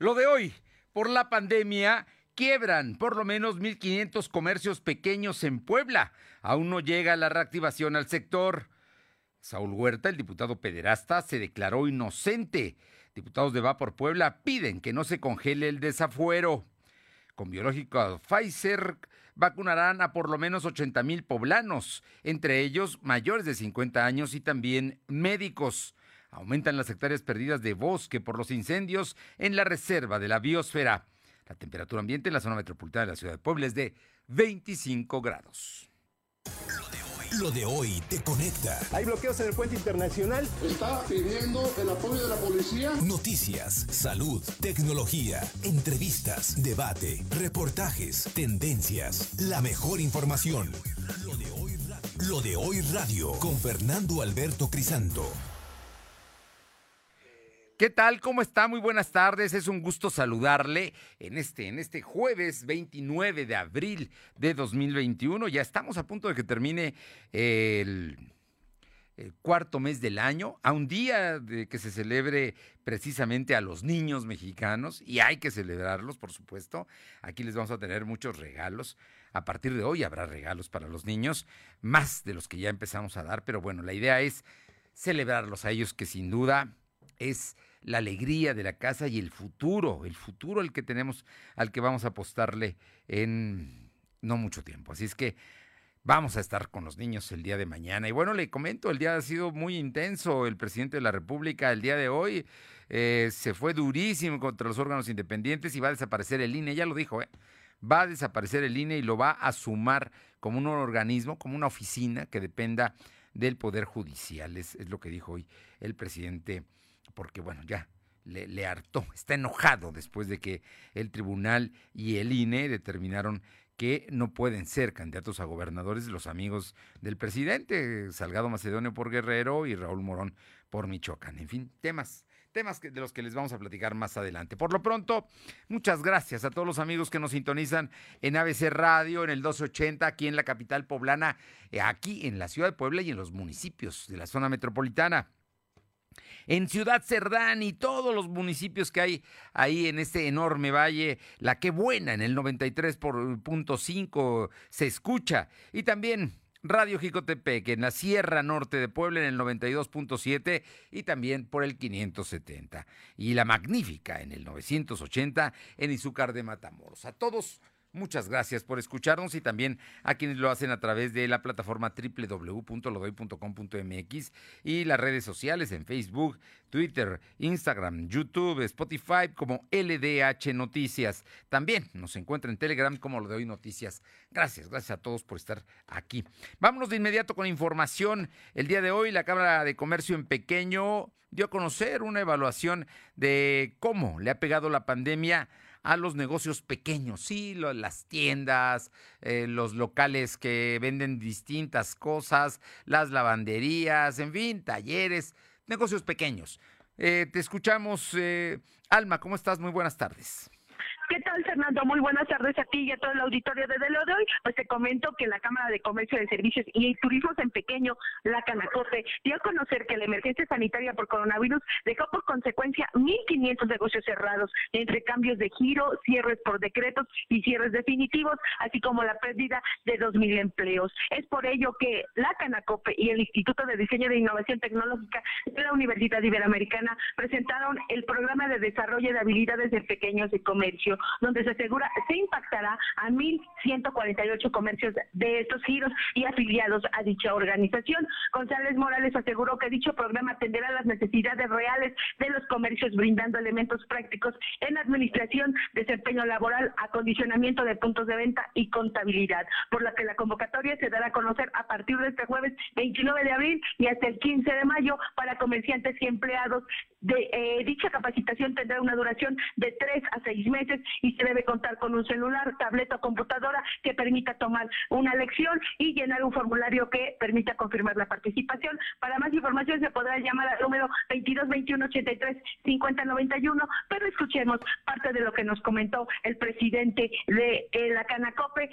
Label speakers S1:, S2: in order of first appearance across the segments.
S1: Lo de hoy, por la pandemia, quiebran por lo menos 1.500 comercios pequeños en Puebla. Aún no llega la reactivación al sector. Saúl Huerta, el diputado pederasta, se declaró inocente. Diputados de Va por Puebla piden que no se congele el desafuero. Con biológico Pfizer vacunarán a por lo menos 80 mil poblanos, entre ellos mayores de 50 años y también médicos. Aumentan las hectáreas perdidas de bosque por los incendios en la reserva de la biosfera. La temperatura ambiente en la zona metropolitana de la ciudad de Puebla es de 25 grados.
S2: Lo de hoy te conecta.
S3: Hay bloqueos en el puente internacional.
S4: Está pidiendo el apoyo de la policía.
S2: Noticias, salud, tecnología, entrevistas, debate, reportajes, tendencias, la mejor información. Lo de hoy radio, Lo de hoy radio con Fernando Alberto Crisanto.
S1: ¿Qué tal? ¿Cómo está? Muy buenas tardes. Es un gusto saludarle en este, en este jueves 29 de abril de 2021. Ya estamos a punto de que termine el, el cuarto mes del año, a un día de que se celebre precisamente a los niños mexicanos, y hay que celebrarlos, por supuesto. Aquí les vamos a tener muchos regalos. A partir de hoy habrá regalos para los niños, más de los que ya empezamos a dar, pero bueno, la idea es celebrarlos a ellos, que sin duda es la alegría de la casa y el futuro, el futuro al que tenemos, al que vamos a apostarle en no mucho tiempo. Así es que vamos a estar con los niños el día de mañana. Y bueno, le comento, el día ha sido muy intenso. El presidente de la República el día de hoy eh, se fue durísimo contra los órganos independientes y va a desaparecer el INE, ya lo dijo, ¿eh? va a desaparecer el INE y lo va a sumar como un organismo, como una oficina que dependa del Poder Judicial. Es, es lo que dijo hoy el presidente porque bueno, ya le, hartó, está enojado después de que el tribunal y el INE determinaron que no pueden ser candidatos a gobernadores los amigos del presidente, Salgado Macedonio por Guerrero y Raúl Morón por Michoacán. En fin, temas temas de los que les vamos a platicar más adelante. Por lo pronto, muchas gracias a todos los amigos que nos sintonizan en ABC Radio, en el 1280, aquí en la capital poblana, eh, aquí en la ciudad de Puebla y en los municipios de la zona metropolitana en Ciudad Cerdán y todos los municipios que hay ahí en este enorme valle. La que buena en el 93.5 se escucha. Y también Radio Jicotepec en la Sierra Norte de Puebla en el 92.7 y también por el 570. Y la Magnífica en el 980 en Izúcar de Matamoros. A todos Muchas gracias por escucharnos y también a quienes lo hacen a través de la plataforma www.lodoy.com.mx y las redes sociales en Facebook, Twitter, Instagram, YouTube, Spotify como LDH Noticias. También nos encuentra en Telegram como Lo Noticias. Gracias, gracias a todos por estar aquí. Vámonos de inmediato con información. El día de hoy la Cámara de Comercio en Pequeño dio a conocer una evaluación de cómo le ha pegado la pandemia a los negocios pequeños, sí, las tiendas, eh, los locales que venden distintas cosas, las lavanderías, en fin, talleres, negocios pequeños. Eh, te escuchamos, eh, Alma, ¿cómo estás? Muy buenas tardes.
S5: ¿Qué tal, Fernando? Muy buenas tardes a ti y a todo el auditorio de Delo de hoy. Pues te comento que la Cámara de Comercio de Servicios y Turismos en Pequeño, la Canacote, dio a conocer que la emergencia sanitaria por coronavirus dejó por consecuencia 1.500 negocios cerrados, entre cambios de giro, cierres por decretos y cierres definitivos, así como la pérdida de 2.000 empleos. Es por ello que la Canacope y el Instituto de Diseño de Innovación Tecnológica de la Universidad Iberoamericana presentaron el programa de desarrollo de habilidades de pequeños y comercio donde se asegura se impactará a 1.148 comercios de estos giros y afiliados a dicha organización. González Morales aseguró que dicho programa atenderá las necesidades reales de los comercios, brindando elementos prácticos en administración, desempeño laboral, acondicionamiento de puntos de venta y contabilidad, por la que la convocatoria se dará a conocer a partir de este jueves 29 de abril y hasta el 15 de mayo para comerciantes y empleados. De, eh, dicha capacitación tendrá una duración de tres a seis meses y se debe contar con un celular, tableta o computadora que permita tomar una lección y llenar un formulario que permita confirmar la participación. Para más información se podrá llamar al número 22 21 83 50 91, pero escuchemos parte de lo que nos comentó el presidente de eh, la Canacope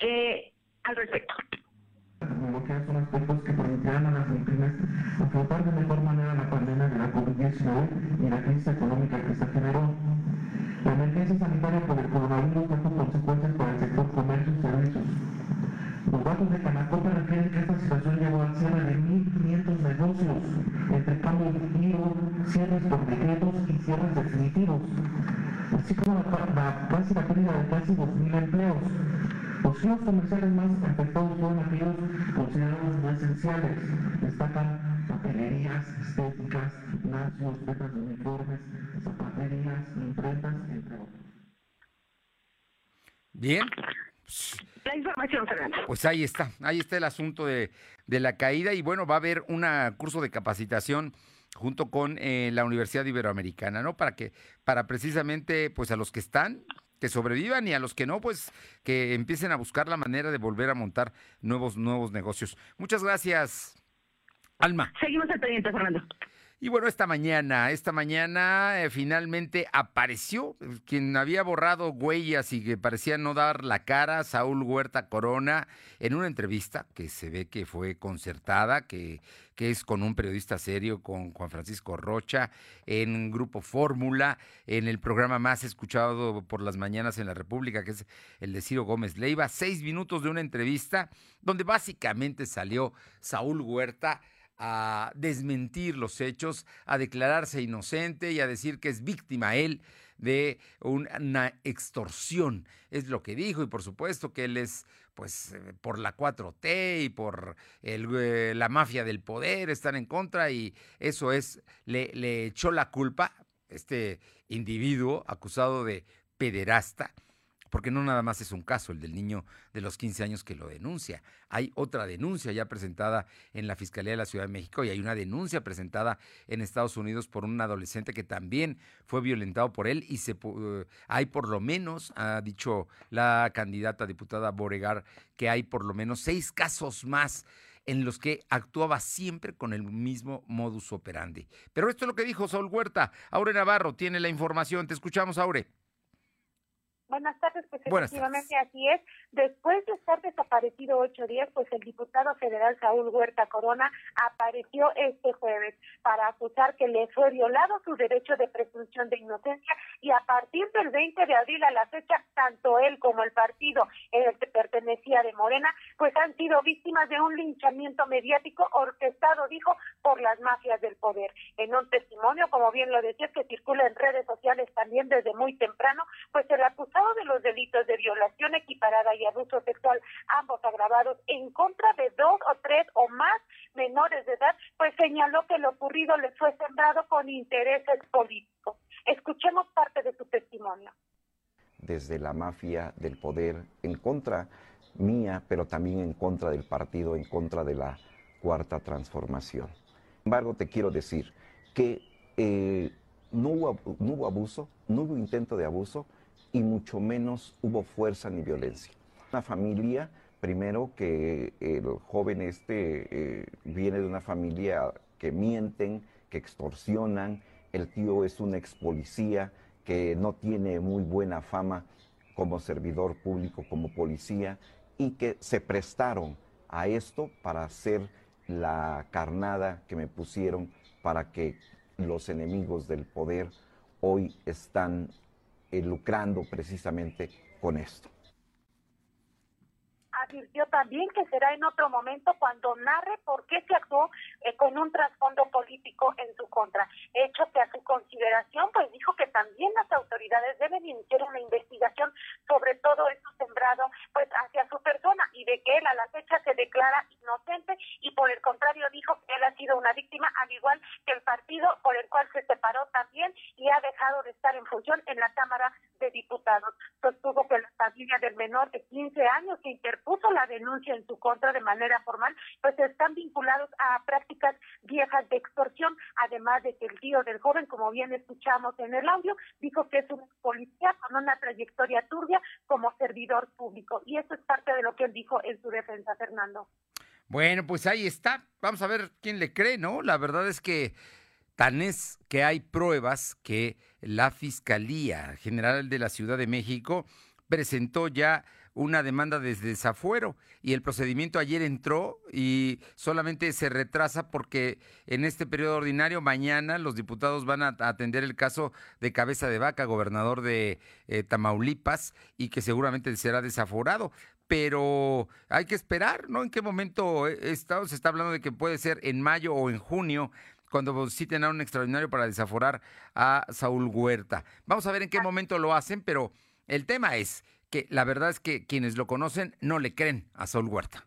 S5: eh, al respecto
S6: que a afrontar de mejor manera la pandemia de la COVID-19 y la crisis económica que se generó emergencia sanitaria por el coronavirus trajo consecuencias para el sector comercio y servicios. Los datos de Canacota refieren que esta situación llevó al cierre de 1.500 negocios, entre cambios de giro, cierres por decretos y cierres definitivos, así como la, la la pérdida de casi 2.000 empleos. Los giros comerciales más afectados fueron aquellos considerados no esenciales. Destacan papelerías, estéticas, gimnasios, ventas de uniformes, zapaterías, imprentas, entre otros.
S1: Bien.
S5: La información, Fernando.
S1: Pues ahí está, ahí está el asunto de, de la caída y bueno, va a haber un curso de capacitación junto con eh, la Universidad Iberoamericana, ¿no? Para que, para precisamente, pues a los que están, que sobrevivan y a los que no, pues que empiecen a buscar la manera de volver a montar nuevos, nuevos negocios. Muchas gracias, Alma.
S5: Seguimos al pendiente, Fernando.
S1: Y bueno, esta mañana, esta mañana eh, finalmente apareció eh, quien había borrado huellas y que parecía no dar la cara, Saúl Huerta Corona, en una entrevista que se ve que fue concertada, que, que es con un periodista serio, con Juan Francisco Rocha, en Grupo Fórmula, en el programa más escuchado por las mañanas en la República, que es el de Ciro Gómez Leiva. Seis minutos de una entrevista donde básicamente salió Saúl Huerta a desmentir los hechos, a declararse inocente y a decir que es víctima él de una extorsión. Es lo que dijo y por supuesto que él es pues eh, por la 4T y por eh, la mafia del poder están en contra y eso es, le echó la culpa este individuo acusado de pederasta porque no nada más es un caso, el del niño de los 15 años que lo denuncia. Hay otra denuncia ya presentada en la Fiscalía de la Ciudad de México y hay una denuncia presentada en Estados Unidos por un adolescente que también fue violentado por él y se, hay por lo menos, ha dicho la candidata diputada Boregar, que hay por lo menos seis casos más en los que actuaba siempre con el mismo modus operandi. Pero esto es lo que dijo Saúl Huerta. Aure Navarro tiene la información. Te escuchamos, Aure.
S7: Buenas tardes, pues efectivamente así es. Después de estar desaparecido ocho días, pues el diputado federal Saúl Huerta Corona apareció este jueves para acusar que le fue violado su derecho de presunción de inocencia y a partir del 20 de abril a la fecha, tanto él como el partido en el que pertenecía de Morena, pues han sido víctimas de un linchamiento mediático orquestado, dijo, por las mafias del poder. En un testimonio, como bien lo decía, que circula en redes sociales también desde muy temprano, pues el acusado de los delitos de violación equiparada y abuso sexual, ambos agravados, en contra de dos o tres o más menores de edad, pues señaló que lo ocurrido le fue sembrado con intereses políticos. Escuchemos parte de su testimonio.
S8: Desde la mafia del poder, en contra mía, pero también en contra del partido, en contra de la cuarta transformación. Sin embargo, te quiero decir que eh, no, hubo, no hubo abuso, no hubo intento de abuso, y mucho menos hubo fuerza ni violencia. Una familia, primero que el joven este eh, viene de una familia que mienten, que extorsionan, el tío es un ex policía que no tiene muy buena fama como servidor público, como policía, y que se prestaron a esto para hacer la carnada que me pusieron para que los enemigos del poder hoy están lucrando precisamente con esto
S7: advirtió también que será en otro momento cuando narre por qué se actuó eh, con un trasfondo político en su contra. Hecho que a su consideración, pues dijo que también las autoridades deben iniciar una investigación sobre todo esto sembrado pues hacia su persona y de que él a la fecha se declara inocente y por el contrario dijo que él ha sido una víctima al igual que el partido por el cual se separó también y ha dejado de estar en función en la Cámara de Diputados. Sostuvo que la familia del menor de 15 años que interpuso la denuncia en su contra de manera formal, pues están vinculados a prácticas viejas de extorsión, además de que el tío del joven, como bien escuchamos en el audio, dijo que es un policía con una trayectoria turbia como servidor público. Y eso es parte de lo que él dijo en su defensa, Fernando.
S1: Bueno, pues ahí está. Vamos a ver quién le cree, ¿no? La verdad es que tan es que hay pruebas que la Fiscalía General de la Ciudad de México presentó ya una demanda de desafuero y el procedimiento ayer entró y solamente se retrasa porque en este periodo ordinario mañana los diputados van a atender el caso de Cabeza de Vaca, gobernador de eh, Tamaulipas, y que seguramente será desaforado. Pero hay que esperar, ¿no? ¿En qué momento está, se está hablando de que puede ser en mayo o en junio? cuando citen a un extraordinario para desaforar a Saúl Huerta. Vamos a ver en qué momento lo hacen, pero el tema es que la verdad es que quienes lo conocen no le creen a Saúl Huerta.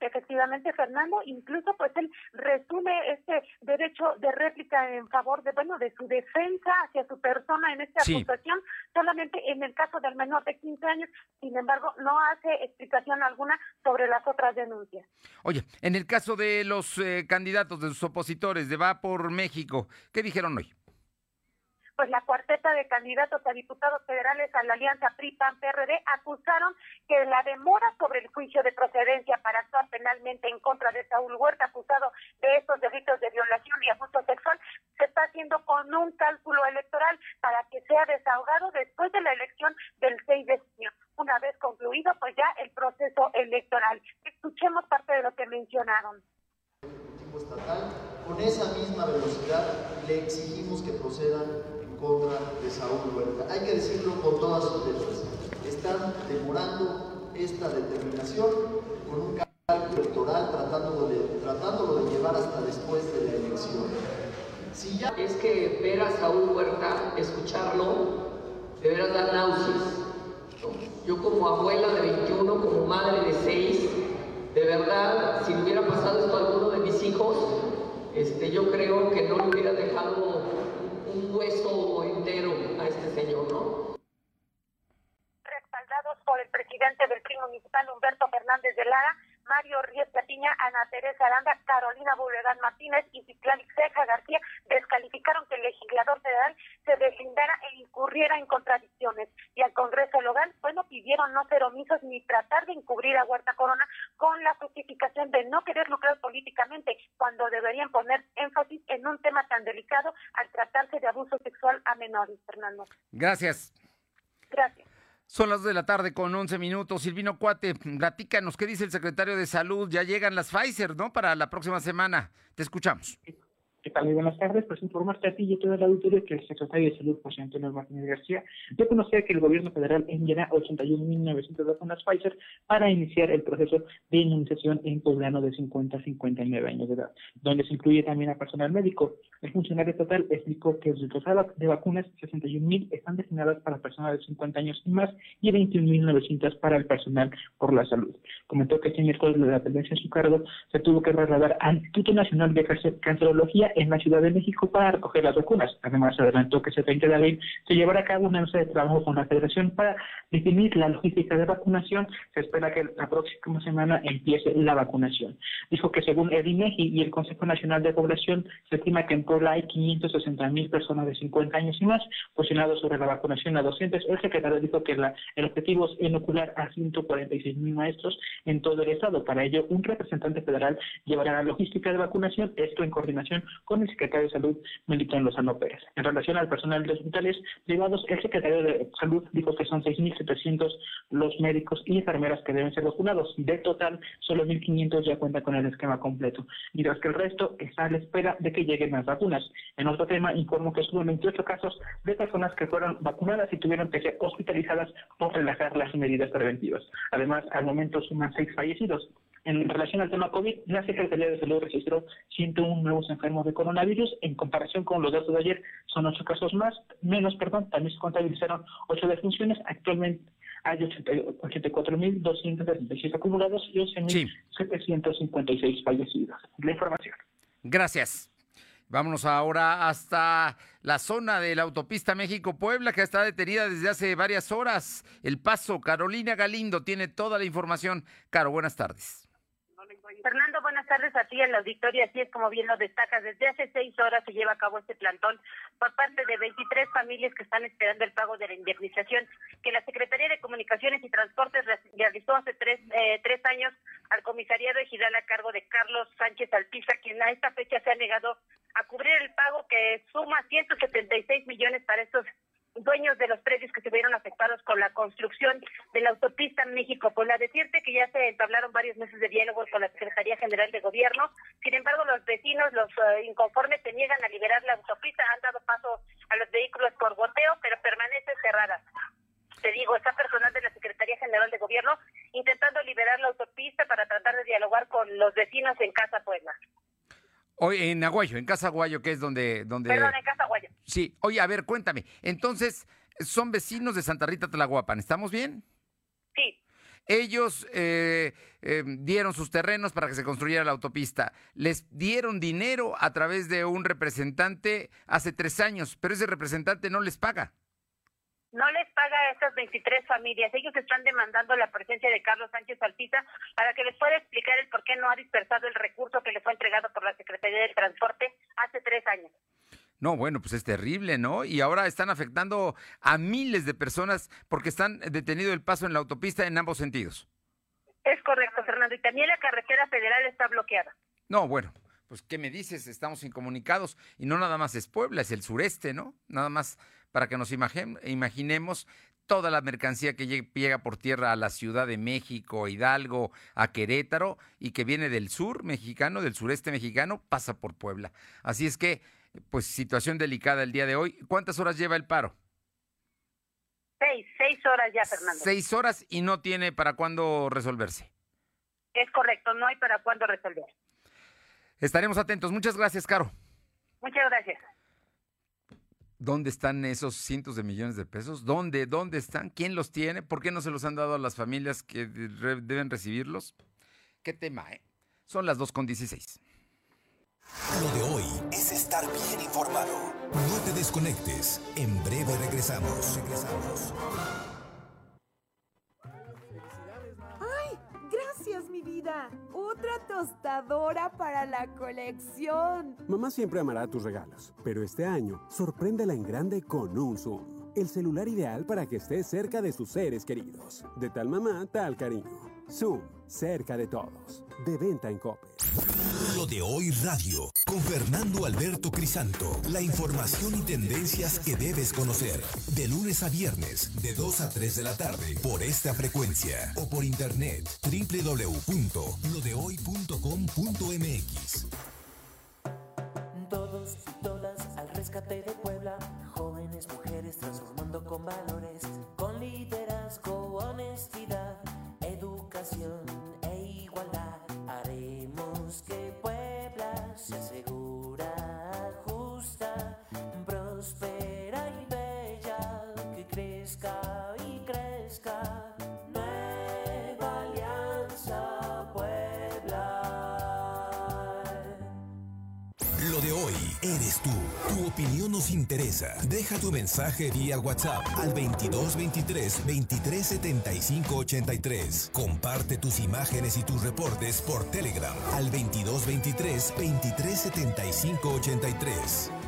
S7: Efectivamente, Fernando, incluso pues él resume este derecho de réplica en favor de, bueno, de su defensa hacia su persona en esta acusación, solamente en el caso del menor de 15 años, sin embargo, no hace explicación alguna sobre las otras denuncias.
S1: Oye, en el caso de los eh, candidatos, de sus opositores de Va por México, ¿qué dijeron hoy?
S7: Pues la cuarteta de candidatos a diputados federales a la alianza PRI-PAN-PRD acusaron que la demora sobre el juicio de procedencia para actuar penalmente en contra de Saúl Huerta, acusado de estos delitos de violación y abuso sexual, se está haciendo con un cálculo electoral para que sea desahogado después de la elección del 6 de junio. Una vez concluido, pues ya el proceso electoral. Escuchemos parte de lo que mencionaron.
S9: Estatal, con esa misma velocidad le exigimos que procedan contra de Saúl Huerta. Hay que decirlo con todas sus letras. Están demorando esta determinación con un cálculo electoral tratándolo de, de llevar hasta después de la elección.
S10: Si ya es que ver a Saúl Huerta, escucharlo, de veras da náuseas. Yo como abuela de 21, como madre de 6, de verdad, si hubiera pasado esto a alguno de mis hijos, este, yo creo que no le hubiera dejado un hueso entero a este señor, ¿no?
S7: Respaldados por el presidente del PRI municipal, Humberto Fernández de Lara, Mario Ríos Patiña, Ana Teresa Aranda, Carolina Bulegán Martínez y Ciclán Ceja García descalificaron que el legislador federal se deslindara e incurriera en contradicciones. Y al Congreso local, bueno, pidieron no ser omisos ni tratar de encubrir a Huerta Corona con la justificación de no querer lucrar políticamente, cuando deberían poner énfasis en un tema tan delicado al tratarse de abuso sexual a menores, Fernando.
S1: Gracias.
S7: Gracias.
S1: Son las 2 de la tarde con 11 minutos. Silvino Cuate, platícanos, ¿qué dice el secretario de Salud? Ya llegan las Pfizer, ¿no? Para la próxima semana. Te escuchamos.
S11: ¿Qué tal? Muy buenas tardes. Pues informarte a ti y a toda la auditoría que el secretario de Salud, José Antonio Martínez García, dio conocer que el gobierno federal enviará 81.900 vacunas Pfizer para iniciar el proceso de inmunización en poblano de 50 a 59 años de edad, donde se incluye también a personal médico. El funcionario total explicó que el total de vacunas, 61.000 están destinadas para personas de 50 años y más y 21.900 para el personal por la salud. Comentó que este miércoles la tendencia en su cargo se tuvo que trasladar al Instituto Nacional de Cancerología en la Ciudad de México para recoger las vacunas. Además, se adelantó que ese 30 de abril se llevará a cabo una mesa de trabajo con la Federación para definir la logística de vacunación. Se espera que la próxima semana empiece la vacunación. Dijo que según el INEGI y el Consejo Nacional de Población, se estima que en Puebla hay 560 mil personas de 50 años y más posicionados sobre la vacunación a docentes. El secretario dijo que la, el objetivo es inocular a 146 mil maestros en todo el estado. Para ello, un representante federal llevará la logística de vacunación, esto en coordinación con el secretario de Salud, Melitón Lozano Pérez. En relación al personal de hospitales privados, el secretario de Salud dijo que son 6.700 los médicos y enfermeras que deben ser vacunados. De total, solo 1.500 ya cuentan con el esquema completo, mientras que el resto está a la espera de que lleguen las vacunas. En otro tema, informo que hubo 28 casos de personas que fueron vacunadas y tuvieron que ser hospitalizadas por relajar las medidas preventivas. Además, al momento suman seis fallecidos. En relación al tema COVID, la Secretaría de Salud registró 101 nuevos enfermos de coronavirus. En comparación con los datos de ayer, son ocho casos más, menos, perdón, también se contabilizaron ocho defunciones. Actualmente hay 84.276 acumulados y 11.756 fallecidos. La información.
S1: Gracias. Vámonos ahora hasta la zona de la autopista México-Puebla, que está detenida desde hace varias horas. El paso, Carolina Galindo tiene toda la información. Caro, buenas tardes.
S5: Fernando, buenas tardes a ti en la auditoría. Así es como bien lo destacas. Desde hace seis horas se lleva a cabo este plantón por parte de 23 familias que están esperando el pago de la indemnización que la Secretaría de Comunicaciones y Transportes realizó hace tres, eh, tres años al comisariado ejidal a cargo de Carlos Sánchez Alpiza, quien a esta fecha se ha negado a cubrir el pago que suma 176 millones para estos
S7: dueños de los predios que se vieron afectados con la construcción de la autopista México-Puebla. Decirte que ya se entablaron varios meses de diálogo con la Secretaría General de Gobierno. Sin embargo, los vecinos, los eh, inconformes, se niegan a liberar la autopista. Han dado paso a los vehículos por goteo, pero permanece cerrada. Te digo, está personal de la Secretaría General de Gobierno intentando liberar la autopista para tratar de dialogar con los vecinos en Casa Puebla.
S1: Hoy en Aguayo, en Casa Aguayo, que es donde, donde.
S7: Perdón, en Casa Aguayo.
S1: Sí. Oye, a ver, cuéntame. Entonces, son vecinos de Santa Rita Tlahuapan, ¿estamos bien?
S7: Sí.
S1: Ellos eh, eh, dieron sus terrenos para que se construyera la autopista. Les dieron dinero a través de un representante hace tres años, pero ese representante no les paga.
S7: No les paga a estas 23 familias. Ellos están demandando la presencia de Carlos Sánchez Alpiza para que les pueda explicar el por qué no ha dispersado el recurso que le fue entregado por la Secretaría del Transporte hace tres años.
S1: No, bueno, pues es terrible, ¿no? Y ahora están afectando a miles de personas porque están detenido el paso en la autopista en ambos sentidos.
S7: Es correcto, Fernando. Y también la carretera federal está bloqueada.
S1: No, bueno, pues ¿qué me dices? Estamos incomunicados y no nada más es Puebla, es el sureste, ¿no? Nada más para que nos imaginemos toda la mercancía que llega por tierra a la Ciudad de México, a Hidalgo, a Querétaro y que viene del sur mexicano, del sureste mexicano, pasa por Puebla. Así es que, pues situación delicada el día de hoy. ¿Cuántas horas lleva el paro?
S7: Seis, seis horas ya, Fernando.
S1: Seis horas y no tiene para cuándo resolverse.
S7: Es correcto, no hay para cuándo resolver.
S1: Estaremos atentos. Muchas gracias, Caro.
S7: Muchas gracias.
S1: ¿Dónde están esos cientos de millones de pesos? ¿Dónde? ¿Dónde están? ¿Quién los tiene? ¿Por qué no se los han dado a las familias que deben recibirlos? ¿Qué tema, eh? Son las 2.16.
S2: Lo de hoy es estar bien informado. No te desconectes. En breve regresamos. Regresamos.
S12: ¡Ay! Gracias, mi vida. Otra tostadora para la colección.
S13: Mamá siempre amará tus regalos, pero este año sorpréndela en grande con un Zoom. El celular ideal para que estés cerca de sus seres queridos. De tal mamá, tal cariño. Zoom, cerca de todos. De venta en Coppel.
S2: De hoy radio, con Fernando Alberto Crisanto. La información y tendencias que debes conocer. De lunes a viernes, de 2 a 3 de la tarde, por esta frecuencia. O por internet, www.lodehoy.com.mx.
S14: Todos y todas al rescate de Puebla. Jóvenes, mujeres transformando con valores. Con liderazgo, honestidad, educación e igualdad. Haremos que Puebla sea segura, justa, próspera y bella. Que crezca.
S2: De hoy eres tú. Tu opinión nos interesa. Deja tu mensaje vía WhatsApp al 2223 2375 83. Comparte tus imágenes y tus reportes por Telegram al 2223 2375 83.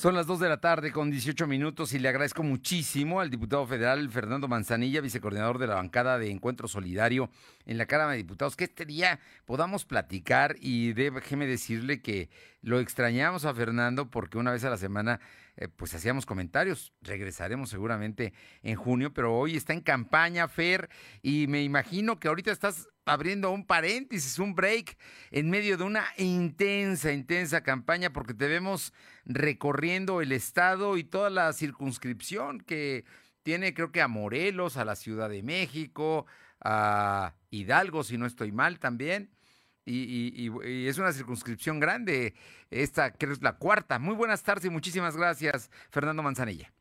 S1: Son las 2 de la tarde con 18 minutos y le agradezco muchísimo al diputado federal Fernando Manzanilla, vicecoordinador de la bancada de Encuentro Solidario en la Cámara de Diputados, que este día podamos platicar y déjeme decirle que lo extrañamos a Fernando porque una vez a la semana eh, pues hacíamos comentarios. Regresaremos seguramente en junio, pero hoy está en campaña, Fer, y me imagino que ahorita estás abriendo un paréntesis, un break en medio de una intensa, intensa campaña porque te vemos recorriendo el estado y toda la circunscripción que tiene, creo que a Morelos, a la Ciudad de México, a Hidalgo, si no estoy mal también. y, y, es una circunscripción grande, esta creo es la cuarta. Muy buenas tardes y muchísimas gracias, Fernando Manzanilla.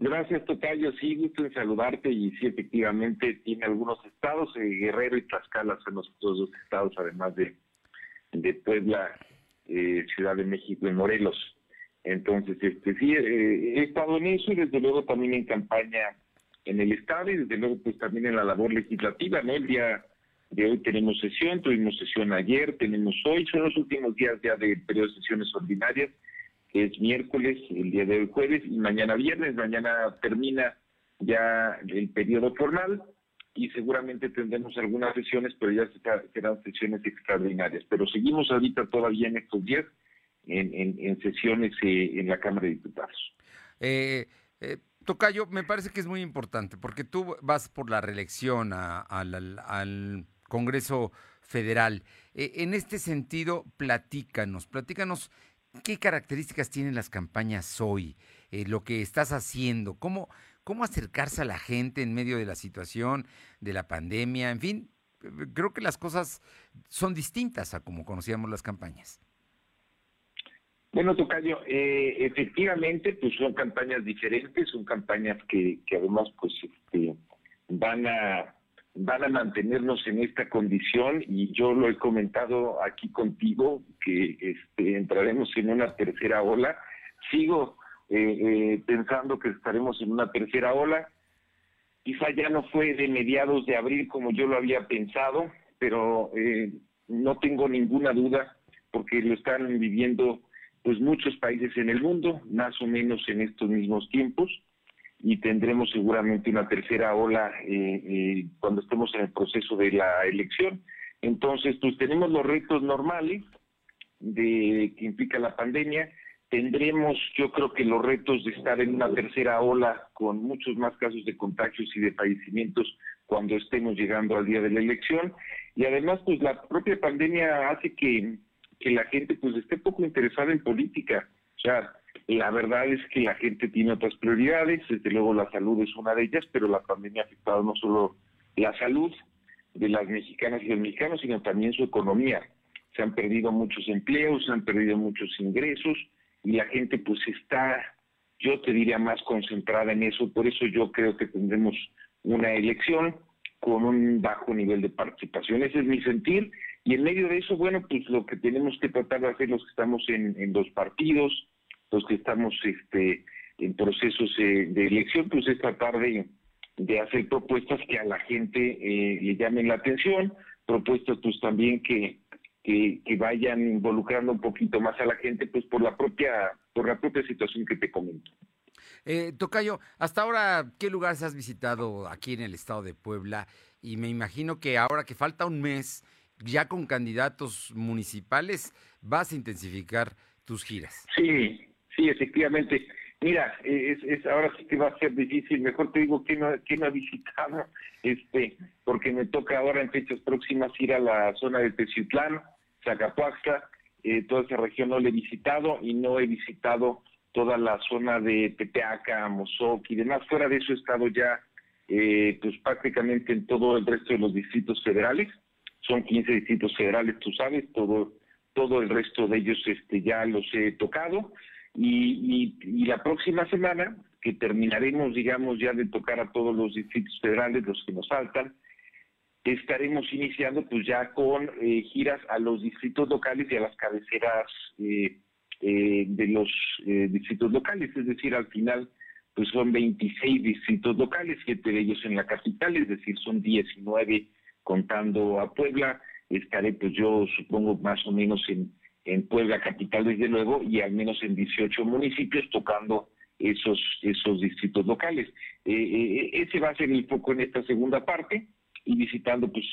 S15: Gracias, Tocayo. Sí, gusto en saludarte y sí, efectivamente, tiene algunos estados, eh, Guerrero y Tlaxcala son los dos estados, además de, de Puebla, eh, Ciudad de México y Morelos. Entonces, este sí, eh, he estado en eso y desde luego también en campaña en el Estado y desde luego pues también en la labor legislativa, ¿no? El día de hoy tenemos sesión, tuvimos sesión ayer, tenemos hoy, son los últimos días ya de periodo de sesiones ordinarias, es miércoles, el día de hoy jueves y mañana viernes, mañana termina ya el periodo formal y seguramente tendremos algunas sesiones, pero ya serán sesiones extraordinarias. Pero seguimos ahorita todavía en estos días en, en, sesiones eh, en la Cámara de Diputados.
S1: Eh, eh, Tocayo, me parece que es muy importante porque tú vas por la reelección al, Congreso Federal. en este sentido, platícanos, platícanos qué características tienen las campañas hoy, lo que estás haciendo, cómo, cómo acercarse a la gente en medio de la situación, de la pandemia, en fin, creo que las cosas son distintas a como conocíamos las campañas.
S15: Bueno, Tocayo, eh, efectivamente, pues son campañas diferentes, son campañas que, que además, pues, este, van a van a mantenernos en esta condición y yo lo he comentado aquí contigo que este, entraremos en una tercera ola. Sigo eh, eh, pensando que estaremos en una tercera ola. Quizá ya no fue de mediados de abril como yo lo había pensado, pero no tengo ninguna duda porque lo están viviendo pues muchos países en el mundo, más o menos en estos mismos tiempos, y tendremos seguramente una tercera ola eh, eh, cuando estemos en el proceso de la elección. Entonces, pues tenemos los retos normales de que implica la pandemia, tendremos yo creo que los retos de estar en una tercera ola con muchos más casos de contagios y de fallecimientos cuando estemos llegando al día de la elección y además pues la propia pandemia hace que que la gente pues esté poco interesada en política. O sea, la verdad es que la gente tiene otras prioridades, desde luego la salud es una de ellas, pero la pandemia ha afectado no solo la salud de las mexicanas y los mexicanos, sino también su economía. Se han perdido muchos empleos, se han perdido muchos ingresos y la gente pues está, yo te diría, más concentrada en eso. Por eso yo creo que tendremos una elección con un bajo nivel de participación. Ese es mi sentir y en medio de eso, bueno, pues lo que tenemos que tratar de hacer los que estamos en, en los partidos, los que estamos este, en procesos eh, de elección, pues es tratar de, de hacer propuestas que a la gente eh, le llamen la atención, propuestas pues también que, que, que, vayan involucrando un poquito más a la gente, pues por la propia, por la propia situación que te comento.
S1: Eh, Tocayo, hasta ahora, ¿qué lugares has visitado aquí en el estado de Puebla? Y me imagino que ahora que falta un mes, ya con candidatos municipales, vas a intensificar tus giras.
S15: Sí, sí, efectivamente. Mira, es, es, ahora sí que va a ser difícil. Mejor te digo que no, que no ha visitado, este, porque me toca ahora en fechas próximas ir a la zona de Teciutlán, Zacapuaxtla, eh, toda esa región no la he visitado y no he visitado toda la zona de Tepeaca, Mozoc y demás. Fuera de eso he estado ya, eh, pues prácticamente en todo el resto de los distritos federales son 15 distritos federales, tú sabes, todo todo el resto de ellos este ya los he tocado y, y, la próxima semana que terminaremos digamos ya de tocar a todos los distritos federales los que nos faltan estaremos iniciando pues ya con eh, giras a los distritos locales y a las cabeceras eh, eh, de los distritos locales. Es decir al final pues son 26 distritos locales siete de ellos en la capital es decir son 19 contando a Puebla, estaré pues yo supongo más o menos en, en Puebla capital desde luego y al menos en 18 municipios tocando esos esos distritos locales. Eh, eh, ese va a ser el foco en esta segunda parte y visitando pues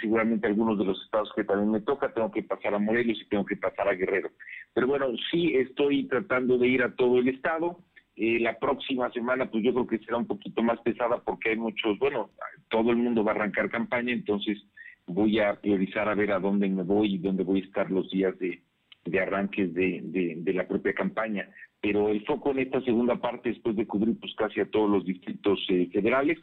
S15: seguramente algunos de los estados que también me toca, tengo que pasar a Morelos y tengo que pasar a Guerrero. Pero bueno, sí estoy tratando de ir a todo el estado, eh, la próxima semana, pues yo creo que será un poquito más pesada porque hay muchos, bueno, todo el mundo va a arrancar campaña, entonces voy a priorizar a ver a dónde me voy y dónde voy a estar los días de, de arranques de, de, la propia campaña. Pero el foco en esta segunda parte, después de cubrir pues casi a todos los distritos eh, federales,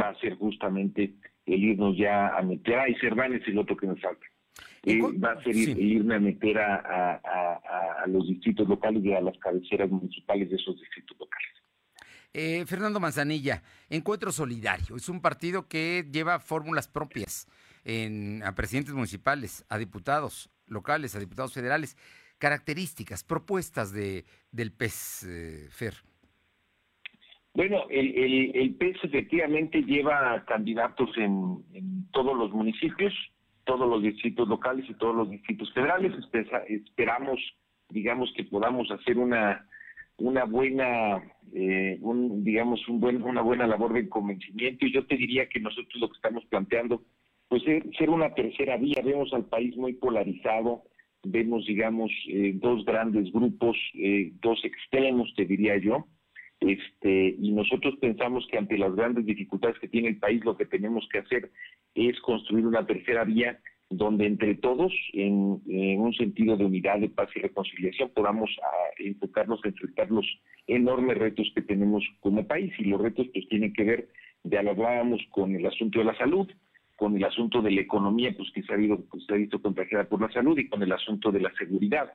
S15: va a ser justamente el irnos ya a meter. y Cervantes es el otro que nos falta. eh, va a ser ir- irme a meter a, a- a- a los distritos locales y a las cabeceras municipales de esos distritos locales.
S1: Eh, Fernando Manzanilla, Encuentro Solidario, es un partido que lleva fórmulas propias en, a presidentes municipales, a diputados locales, a diputados federales, características, propuestas de, del PES, eh, Fer.
S15: Bueno, el, el, PES efectivamente lleva candidatos en, todos los municipios, todos los distritos locales y todos los distritos federales. Esperamos, digamos, que podamos hacer una una buena, eh, digamos, una buena labor de convencimiento. Y yo te diría que nosotros lo que estamos planteando, pues es ser una tercera vía. Vemos al país muy polarizado, vemos, digamos, eh, dos grandes grupos, eh, dos extremos, te diría yo. Este, y nosotros pensamos que ante las grandes dificultades que tiene el país, lo que tenemos que hacer es construir una tercera vía donde entre todos, en, un sentido de unidad, de paz y reconciliación, podamos ah, enfocarnos a enfrentar los enormes retos que tenemos como país. Y los retos pues tienen que ver, ya hablábamos con el asunto de la salud, con el asunto de la economía, pues que se ha, habido, pues, se ha visto contagiada por la salud, y con el asunto de la seguridad.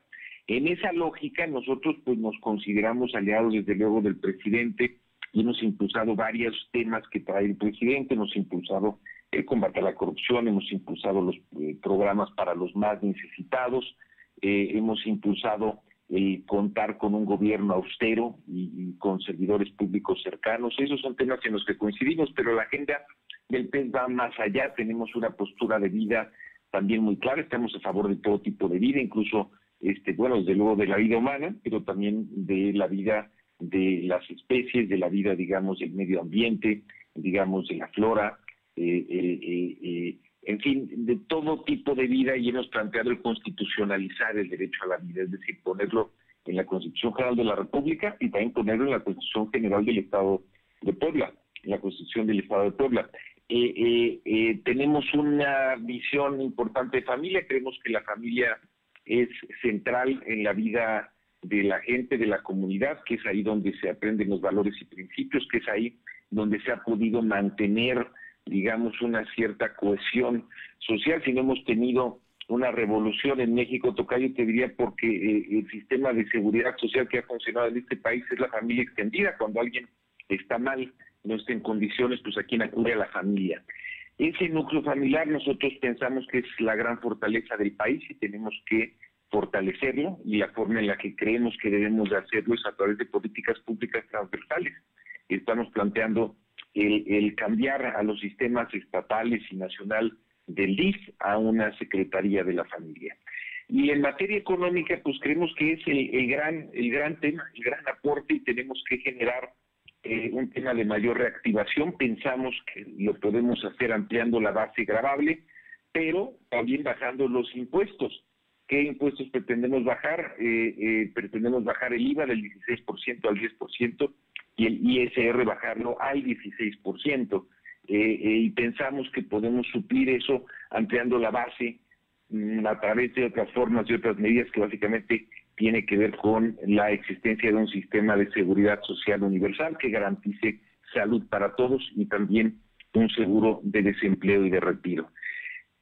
S15: En esa lógica, nosotros pues nos consideramos aliados desde luego del presidente y hemos impulsado varios temas que trae el presidente, hemos impulsado el combate a la corrupción, hemos impulsado los eh, programas para los más necesitados, eh, hemos impulsado el contar con un gobierno austero y, y con servidores públicos cercanos. Esos son temas en los que coincidimos, pero la agenda del PES va más allá. Tenemos una postura de vida también muy clara. Estamos a favor de todo tipo de vida, incluso, este, bueno, desde luego de la vida humana, pero también de la vida de las especies, de la vida, digamos, del medio ambiente, digamos, de la flora, eh, eh, eh, en fin, de todo tipo de vida y hemos planteado el constitucionalizar el derecho a la vida, es decir, ponerlo en la Constitución General de la República y también ponerlo en la Constitución General del Estado de Puebla, en la Constitución del Estado de Puebla. Eh, eh, eh, tenemos una visión importante de familia, creemos que la familia es central en la vida de la gente, de la comunidad, que es ahí donde se aprenden los valores y principios, que es ahí donde se ha podido mantener digamos, una cierta cohesión social, si no hemos tenido una revolución en México, Tocayo, te diría porque eh, el sistema de seguridad social que ha funcionado en este país es la familia extendida. Cuando alguien está mal, no está en condiciones, pues a quien acude a la familia. Ese núcleo familiar nosotros pensamos que es la gran fortaleza del país y tenemos que fortalecerlo y la forma en la que creemos que debemos de hacerlo es a través de políticas públicas transversales. Estamos planteando el, el cambiar a los sistemas estatales y nacional del DIF a una Secretaría de la Familia. Y en materia económica, pues creemos que es el, el gran, el gran tema, el gran aporte y tenemos que generar eh, un tema de mayor reactivación. Pensamos que lo podemos hacer ampliando la base gravable, pero también bajando los impuestos. ¿Qué impuestos pretendemos bajar? Eh, eh, pretendemos bajar el IVA del 16% al 10% y el ISR bajarlo al 16%. Eh, eh, y pensamos que podemos suplir eso ampliando la base mm, a través de otras formas y otras medidas que básicamente tiene que ver con la existencia de un sistema de seguridad social universal que garantice salud para todos y también un seguro de desempleo y de retiro.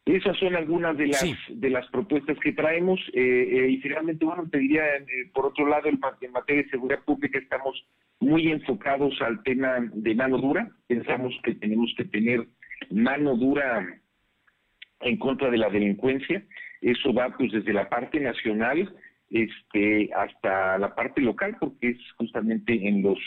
S15: Esas son algunas de las de las propuestas que traemos eh, eh, y finalmente, bueno, te diría, eh, por otro lado, en, en materia de seguridad pública estamos muy enfocados al tema de mano dura. Pensamos que tenemos que tener mano dura en contra de la delincuencia. Eso va pues desde la parte nacional este hasta la parte local, porque es justamente en los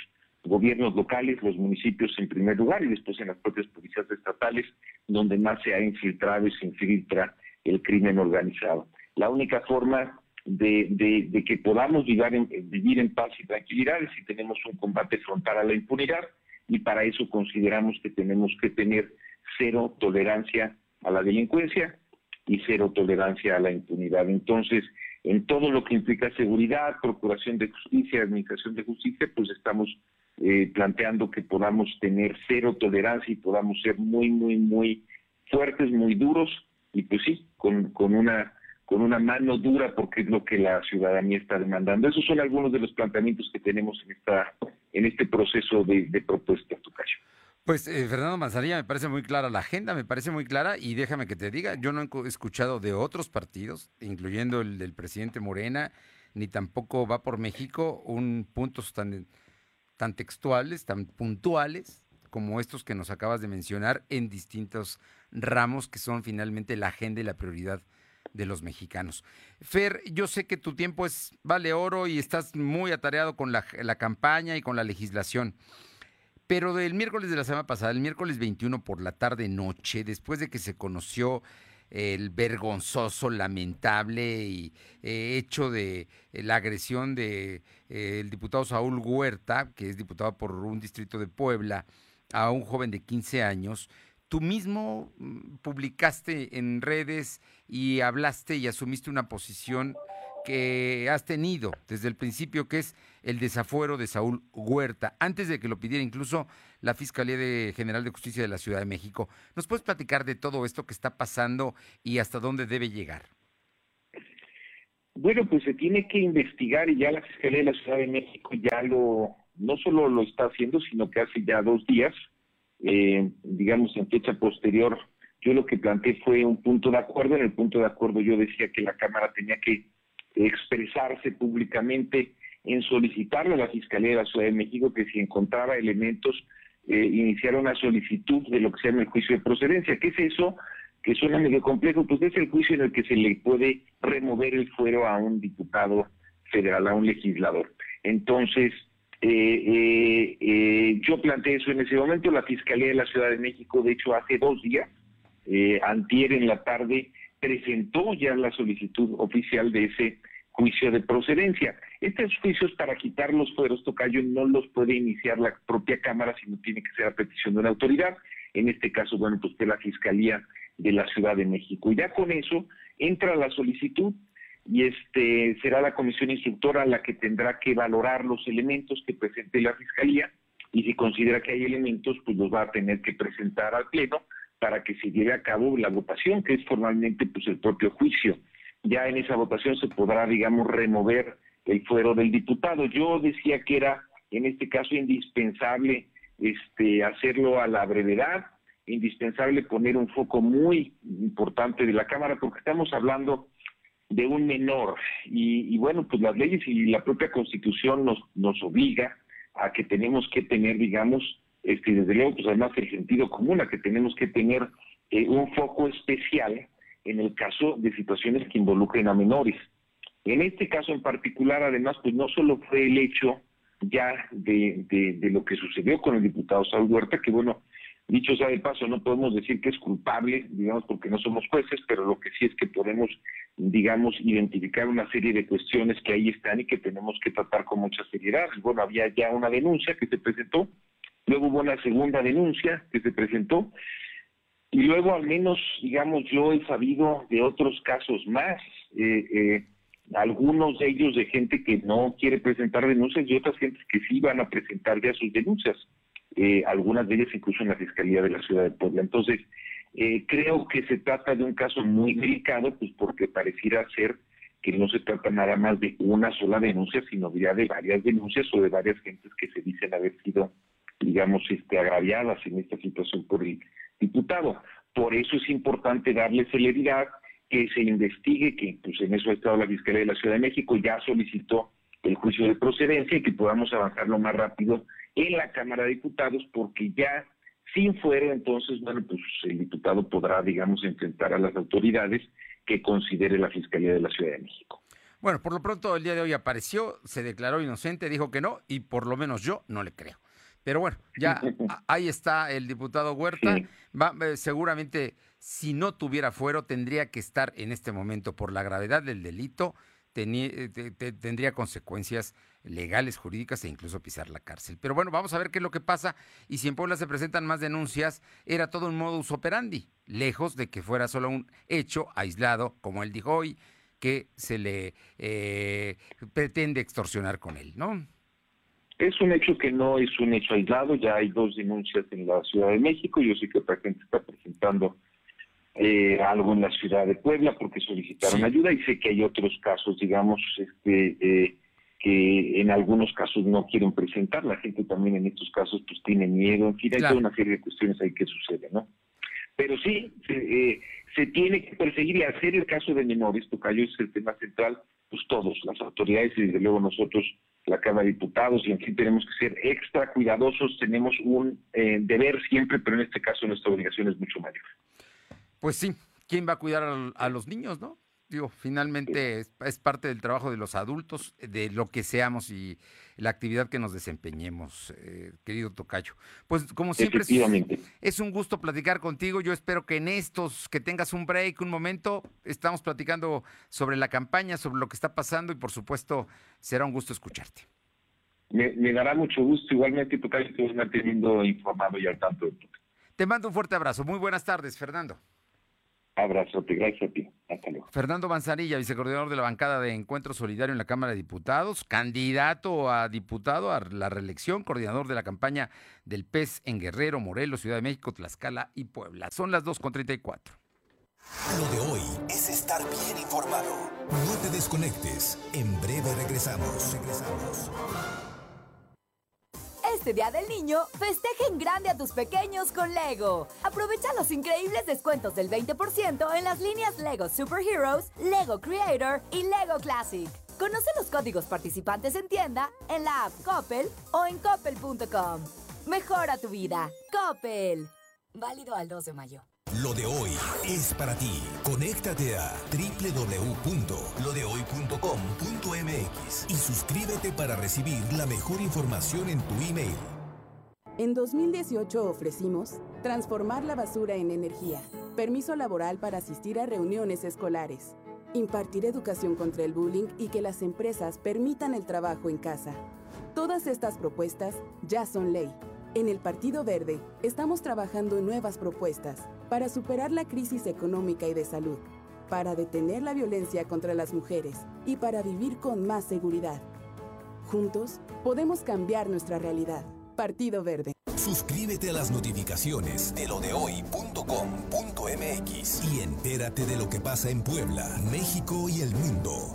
S15: gobiernos locales, los municipios en primer lugar y después en las propias policías estatales, donde más se ha infiltrado y se infiltra el crimen organizado. La única forma de, que podamos vivir en, vivir en paz y tranquilidad es si tenemos un combate frontal a la impunidad y para eso consideramos que tenemos que tener cero tolerancia a la delincuencia y cero tolerancia a la impunidad. Entonces, en todo lo que implica seguridad, procuración de justicia, administración de justicia, pues estamos eh, planteando que podamos tener cero tolerancia y podamos ser muy, muy, muy fuertes, muy duros y pues sí, con, una con una mano dura porque es lo que la ciudadanía está demandando. Esos son algunos de los planteamientos que tenemos en esta en este proceso de, de propuesta, Tocayo.
S1: Pues eh, Fernando Manzanilla, me parece muy clara la agenda, me parece muy clara y déjame que te diga, yo no he cu- escuchado de otros partidos, incluyendo el del presidente Morena, ni tampoco va por México, un puntos tan, tan textuales, tan puntuales como estos que nos acabas de mencionar en distintos ramos que son finalmente la agenda y la prioridad de los mexicanos. Fer, yo sé que tu tiempo es vale oro y estás muy atareado con la, la campaña y con la legislación. Pero del miércoles de la semana pasada, el miércoles 21 por la tarde noche, después de que se conoció el vergonzoso, lamentable y eh, hecho de eh, la agresión de eh, el diputado Saúl Huerta, que es diputado por un distrito de Puebla, a un joven de 15 años, tú mismo mm, publicaste en redes y hablaste y asumiste una posición que has tenido desde el principio, que es el desafuero de Saúl Huerta, antes de que lo pidiera incluso la Fiscalía de General de Justicia de la Ciudad de México. ¿Nos puedes platicar de todo esto que está pasando y hasta dónde debe llegar?
S15: Bueno, pues se tiene que investigar y ya la Fiscalía de la Ciudad de México ya lo, no solo lo está haciendo, sino que hace ya dos días, eh, digamos en fecha posterior, yo lo que planteé fue un punto de acuerdo. En el punto de acuerdo yo decía que la Cámara tenía que expresarse públicamente en solicitarle a la Fiscalía de la Ciudad de México que si encontraba elementos, eh, iniciara una solicitud de lo que se llama el juicio de procedencia. ¿Qué es eso? Que suena medio complejo, pues es el juicio en el que se le puede remover el fuero a un diputado federal, a un legislador. Entonces, eh, eh, eh, yo planteé eso en ese momento, la Fiscalía de la Ciudad de México, de hecho, hace dos días, antier en la tarde, presentó ya la solicitud oficial de ese juicio de procedencia. Estos juicios para quitar los fueros, Tocayo, no los puede iniciar la propia Cámara, sino tiene que ser a petición de una autoridad. En este caso, bueno, pues que la Fiscalía de la Ciudad de México. Y ya con eso entra la solicitud y este será la comisión instructora la que tendrá que valorar los elementos que presente la Fiscalía y si considera que hay elementos, pues los va a tener que presentar al Pleno para que se lleve a cabo la votación, que es formalmente pues el propio juicio. Ya en esa votación se podrá, digamos, remover el fuero del diputado. Yo decía que era, en este caso, indispensable este, hacerlo a la brevedad, indispensable poner un foco muy importante de la Cámara, porque estamos hablando de un menor. Y, y bueno, pues las leyes y la propia Constitución nos, nos obliga a que tenemos que tener, digamos, este, desde luego, pues además el sentido común, a que tenemos que tener eh, un foco especial en el caso de situaciones que involucren a menores. En este caso en particular, además, pues no solo fue el hecho ya de, lo que sucedió con el diputado Saúl Huerta, que bueno, dicho sea de paso, no podemos decir que es culpable, digamos, porque no somos jueces, pero lo que sí es que podemos, digamos, identificar una serie de cuestiones que ahí están y que tenemos que tratar con mucha seriedad. Bueno, había ya una denuncia que se presentó, luego hubo una segunda denuncia que se presentó, y luego al menos, digamos, yo he sabido de otros casos más, eh, eh, algunos de ellos de gente que no quiere presentar denuncias y otras gentes que sí van a presentar ya sus denuncias, eh, algunas de ellas incluso en la Fiscalía de la Ciudad de Puebla. Entonces, eh, creo que se trata de un caso muy delicado, pues porque pareciera ser que no se trata nada más de una sola denuncia, sino ya de varias denuncias o de varias gentes que se dicen haber sido, digamos, este, agraviadas en esta situación por el diputado. Por eso es importante darle celeridad, que se investigue, que pues en eso ha estado la Fiscalía de la Ciudad de México, ya solicitó el juicio de procedencia y que podamos avanzar lo más rápido en la Cámara de Diputados, porque ya sin fuero, entonces, bueno, pues el diputado podrá, digamos, enfrentar a las autoridades que considere la Fiscalía de la Ciudad de México.
S1: Bueno, por lo pronto el día de hoy apareció, se declaró inocente, dijo que no, y por lo menos yo no le creo. Pero bueno, ya ahí está el diputado Huerta. Va, eh, seguramente, si no tuviera fuero, tendría que estar en este momento por la gravedad del delito, eh, te- te- tendría consecuencias legales, jurídicas e incluso pisar la cárcel. Pero bueno, vamos a ver qué es lo que pasa. Y si en Puebla se presentan más denuncias, era todo un modus operandi, lejos de que fuera solo un hecho aislado, como él dijo hoy, que se le eh, pretende extorsionar con él, ¿no?
S15: Es un hecho que no es un hecho aislado, ya hay dos denuncias en la Ciudad de México, yo sé que otra gente está presentando eh, algo en la Ciudad de Puebla porque solicitaron ayuda y sé que hay otros casos, digamos, este, eh, que en algunos casos no quieren presentar. La gente también en estos casos pues tiene miedo. En fin, hay toda una serie de cuestiones ahí que sucede, ¿no? Pero sí, se, eh, se tiene que perseguir y hacer el caso de menores, Tocayo es el tema central, pues todos, las autoridades y desde luego nosotros, la Cámara de Diputados, y en fin tenemos que ser extra cuidadosos, tenemos un eh, deber siempre, pero en este caso nuestra obligación es mucho mayor.
S1: Pues sí, ¿quién va a cuidar a, a los niños, no? Digo, finalmente es, es, parte del trabajo de los adultos, de lo que seamos y la actividad que nos desempeñemos, eh, querido Tocayo. Pues como siempre es, es, un gusto platicar contigo. Yo espero que en estos, que tengas un break, un momento, estamos platicando sobre la campaña, sobre lo que está pasando y por supuesto será un gusto escucharte.
S15: Me, me dará mucho gusto, igualmente Tocayo, te manteniendo informado y al tanto
S1: Te mando un fuerte abrazo. Muy buenas tardes, Fernando.
S15: Abrazote, gracias a ti. Hasta luego.
S1: Fernando Manzanilla, vicecoordinador de la bancada de Encuentro Solidario en la Cámara de Diputados, candidato a diputado a la reelección, coordinador de la campaña del PES en Guerrero, Morelos, Ciudad de México, Tlaxcala y Puebla. Son las 2.34.
S2: Lo de hoy es estar bien informado. No te desconectes. En breve regresamos. Regresamos.
S16: Este Día del Niño, festeja en grande a tus pequeños con Lego. Aprovecha los increíbles descuentos del 20% en las líneas Lego Superheroes, Lego Creator y Lego Classic. Conoce los códigos participantes en tienda, en la app Coppel o en coppel.com. Mejora tu vida. Coppel. Válido al 2 de mayo.
S2: Lo de hoy es para ti. Conéctate a www.lodehoy.com.mx y suscríbete para recibir la mejor información en tu email.
S17: En 2018 ofrecimos transformar la basura en energía, permiso laboral para asistir a reuniones escolares, impartir educación contra el bullying y que las empresas permitan el trabajo en casa. Todas estas propuestas ya son ley. En el Partido Verde estamos trabajando en nuevas propuestas para superar la crisis económica y de salud, para detener la violencia contra las mujeres y para vivir con más seguridad. Juntos podemos cambiar nuestra realidad. Partido Verde.
S2: Suscríbete a las notificaciones de lodehoy.com.mx y entérate de lo que pasa en Puebla, México y el mundo.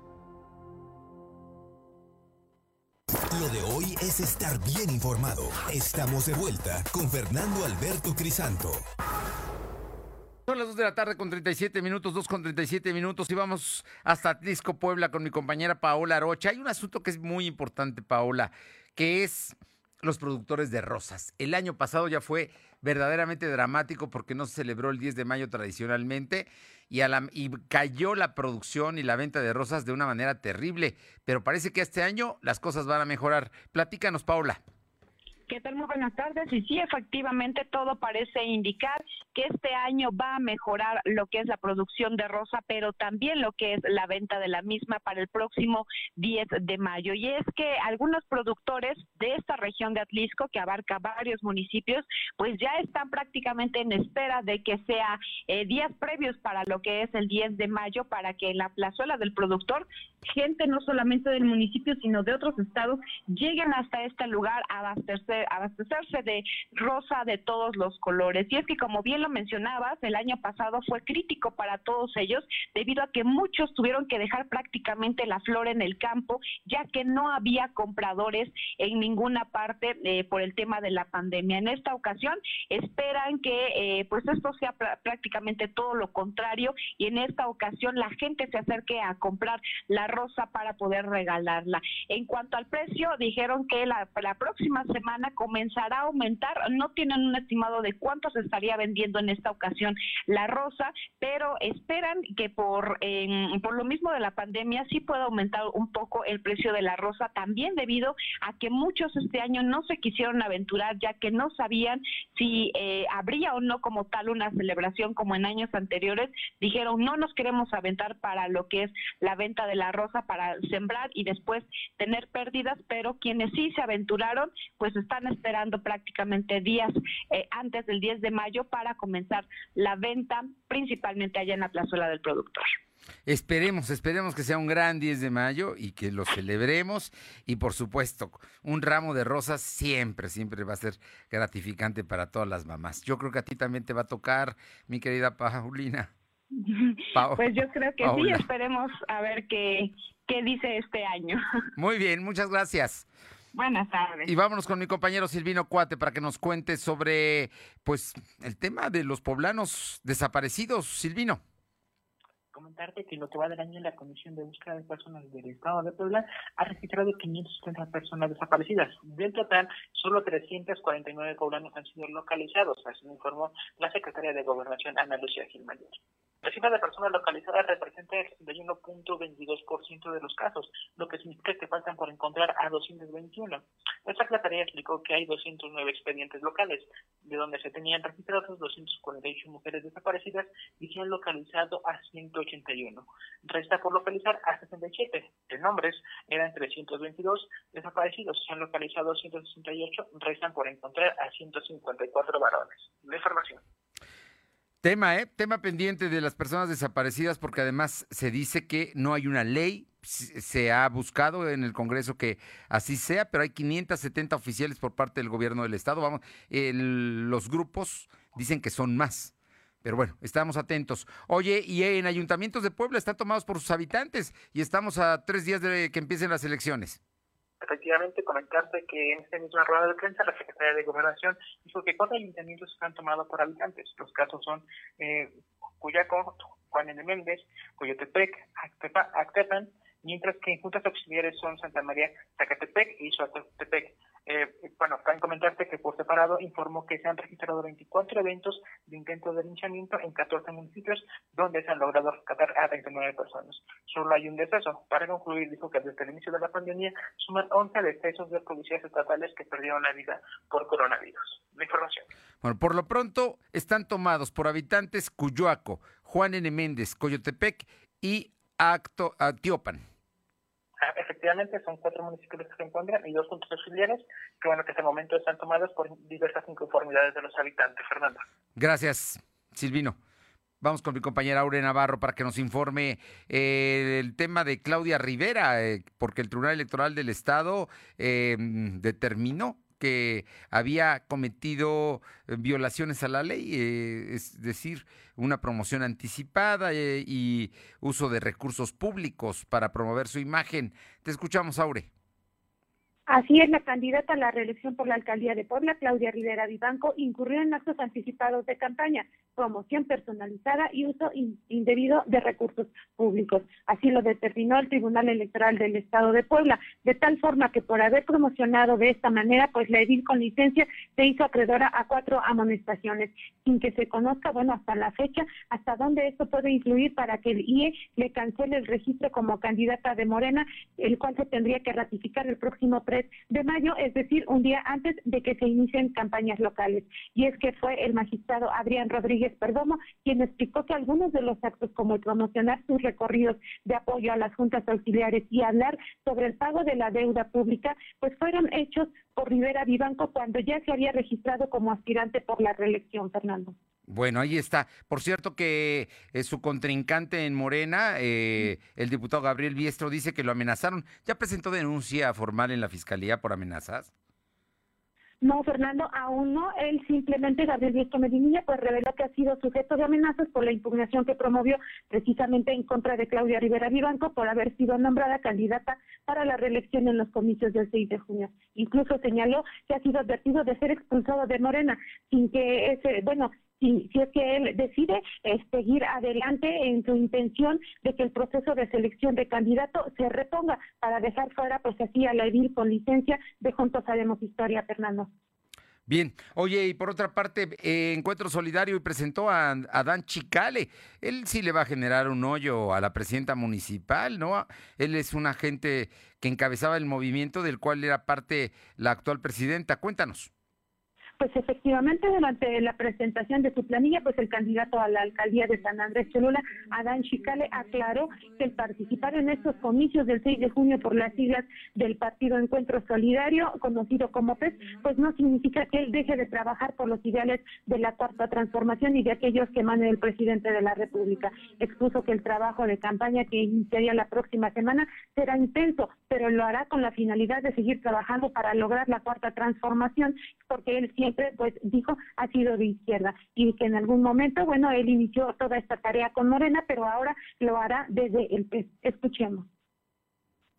S2: Lo de hoy es estar bien informado. Estamos de vuelta con Fernando Alberto Crisanto.
S1: Son las 2 de la tarde con 37 minutos, 2 con 37 minutos y vamos hasta Atlisco, Puebla con mi compañera Paola Rocha. Hay un asunto que es muy importante, Paola, que es los productores de rosas. El año pasado ya fue verdaderamente dramático porque no se celebró el 10 de mayo tradicionalmente y, y cayó la producción y la venta de rosas de una manera terrible. Pero parece que este año las cosas van a mejorar. Platícanos, Paula.
S18: ¿Qué tal? Muy buenas tardes. Y sí, efectivamente, todo parece indicar que este año va a mejorar lo que es la producción de rosa, pero también lo que es la venta de la misma para el próximo 10 de mayo. Y es que algunos productores de esta región de Atlisco, que abarca varios municipios, pues ya están prácticamente en espera de que sea eh, días previos para lo que es el 10 de mayo, para que en la plazuela del productor, gente no solamente del municipio, sino de otros estados, lleguen hasta este lugar a abastecer abastecerse de rosa de todos los colores. Y es que, como bien lo mencionabas, el año pasado fue crítico para todos ellos debido a que muchos tuvieron que dejar prácticamente la flor en el campo, ya que no había compradores en ninguna parte eh, por el tema de la pandemia. En esta ocasión esperan que eh, pues esto sea prácticamente todo lo contrario y en esta ocasión la gente se acerque a comprar la rosa para poder regalarla. En cuanto al precio, dijeron que la, la próxima semana
S7: comenzará a aumentar. No tienen un estimado de cuánto se estaría vendiendo en esta ocasión la rosa, pero esperan que por, por lo mismo de la pandemia sí pueda aumentar un poco el precio de la rosa, también debido a que muchos este año no se quisieron aventurar ya que no sabían si eh, habría o no como tal una celebración como en años anteriores. Dijeron, no nos queremos aventar para lo que es la venta de la rosa, para sembrar y después tener pérdidas, pero quienes sí se aventuraron, pues están esperando prácticamente días eh, antes del 10 de mayo para comenzar la venta, principalmente allá en la plazuela del productor.
S1: Esperemos, esperemos que sea un gran 10 de mayo y que lo celebremos. Y por supuesto, un ramo de rosas siempre, siempre va a ser gratificante para todas las mamás. Yo creo que a ti también te va a tocar, mi querida Paulina.
S7: pues yo creo que sí, esperemos a ver qué, qué dice este año.
S1: Muy bien, muchas gracias.
S7: Buenas tardes.
S1: Y vámonos con mi compañero Silvino Cuate para que nos cuente sobre pues el tema de los poblanos desaparecidos. Silvino
S11: comentarte que lo que va del año la Comisión de Búsqueda de Personas del Estado de Puebla ha registrado 570 personas desaparecidas. Del total, solo 349 poblanos han sido localizados, así lo informó la secretaria de Gobernación, Ana Lucía Gil La cifra de personas localizadas representa el 61.22% de los casos, lo que significa que faltan por encontrar a 221. La secretaría explicó que hay 209 expedientes locales, de donde se tenían registrados 248 mujeres desaparecidas y se han localizado a 181. Resta por localizar a 67. De nombres eran 322 desaparecidos, se han localizado 168, restan por encontrar a 154 varones. La información.
S1: Tema, ¿eh? Tema pendiente de las personas desaparecidas porque además se dice que no hay una ley, se ha buscado en el Congreso que así sea, pero hay 570 oficiales por parte del gobierno del Estado. Vamos, los grupos dicen que son más. Pero bueno, estamos atentos. Oye, y en ayuntamientos de Puebla están tomados por sus habitantes y estamos a tres días de que empiecen las elecciones
S11: efectivamente comentarte que en esta misma rueda de prensa la Secretaría de Gobernación dijo que cuatro ayuntamientos están tomados por habitantes. Los casos son eh, Cuyaco, Juan N. Méndez, Coyotepec, Actepan, mientras que en juntas auxiliares son Santa María, Zacatepec y Suatepec. Eh, bueno, también comentarte que por separado informó que se han registrado 24 eventos de intento de linchamiento en 14 municipios donde se han logrado rescatar a 29 personas. Solo hay un deceso. Para concluir, dijo que desde el inicio de la pandemia suman 11 decesos de policías estatales que perdieron la vida por coronavirus. La información.
S1: Bueno, por lo pronto están tomados por habitantes Cuyoaco, Juan N. Méndez, Coyotepec y Acto, Tiopan.
S11: Ah, efectivamente, son cuatro municipios que se encuentran y dos puntos auxiliares que, bueno, que este momento están tomados por diversas inconformidades de los habitantes. Fernando.
S1: Gracias, Silvino. Vamos con mi compañera Aure Navarro para que nos informe eh, el tema de Claudia Rivera, eh, porque el Tribunal Electoral del Estado eh, determinó que había cometido eh, violaciones a la ley, eh, es decir, una promoción anticipada eh, y uso de recursos públicos para promover su imagen. Te escuchamos, Aure.
S7: Así es, la candidata a la reelección por la alcaldía de Puebla, Claudia Rivera Vivanco, incurrió en actos anticipados de campaña, promoción personalizada y uso indebido de recursos públicos. Así lo determinó el Tribunal Electoral del Estado de Puebla, de tal forma que por haber promocionado de esta manera, pues la edil con licencia se hizo acreedora a cuatro amonestaciones, sin que se conozca, bueno, hasta la fecha, hasta dónde esto puede influir para que el IE le cancele el registro como candidata de Morena, el cual se tendría que ratificar el próximo 3 de mayo, es decir, un día antes de que se inicien campañas locales. Y es que fue el magistrado Adrián Rodríguez Perdomo quien explicó que algunos de los actos como el promocionar sus recorridos de apoyo a las juntas auxiliares y hablar sobre el pago de la deuda pública, pues fueron hechos por Rivera Vivanco cuando ya se había registrado como aspirante por la reelección, Fernando.
S1: Bueno, ahí está. Por cierto que eh, su contrincante en Morena, eh, el diputado Gabriel Biestro, dice que lo amenazaron. ¿Ya presentó denuncia formal en la Fiscalía por amenazas?
S7: No, Fernando, aún no. Él simplemente, Gabriel Biestro Medinilla, pues reveló que ha sido sujeto de amenazas por la impugnación que promovió precisamente en contra de Claudia Rivera Vivanco por haber sido nombrada candidata para la reelección en los comicios del 6 de junio. Incluso señaló que ha sido advertido de ser expulsado de Morena, sin que ese, bueno, si, si es que él decide eh, seguir adelante en su intención de que el proceso de selección de candidato se reponga para dejar fuera pues así a la edil con licencia de Juntos Haremos Historia, Fernando.
S1: Bien, oye, y por otra parte, eh, Encuentro Solidario y presentó a Dan Chicale. Él sí le va a generar un hoyo a la presidenta municipal, ¿no? Él es un agente que encabezaba el movimiento del cual era parte la actual presidenta. Cuéntanos.
S7: Pues efectivamente, durante la presentación de su planilla, pues el candidato a la alcaldía de San Andrés Cholula, Adán Chicale, aclaró que el participar en estos comicios del 6 de junio por las siglas del Partido Encuentro Solidario, conocido como PES, pues no significa que él deje de trabajar por los ideales de la cuarta transformación y de aquellos que emane el presidente de la República. Expuso que el trabajo de campaña que iniciaría la próxima semana será intenso, pero lo hará con la finalidad de seguir trabajando para lograr la cuarta transformación, porque él siempre pues dijo ha sido de izquierda y que en algún momento, bueno, él inició toda esta tarea con Morena, pero ahora lo hará desde el PES. Escuchemos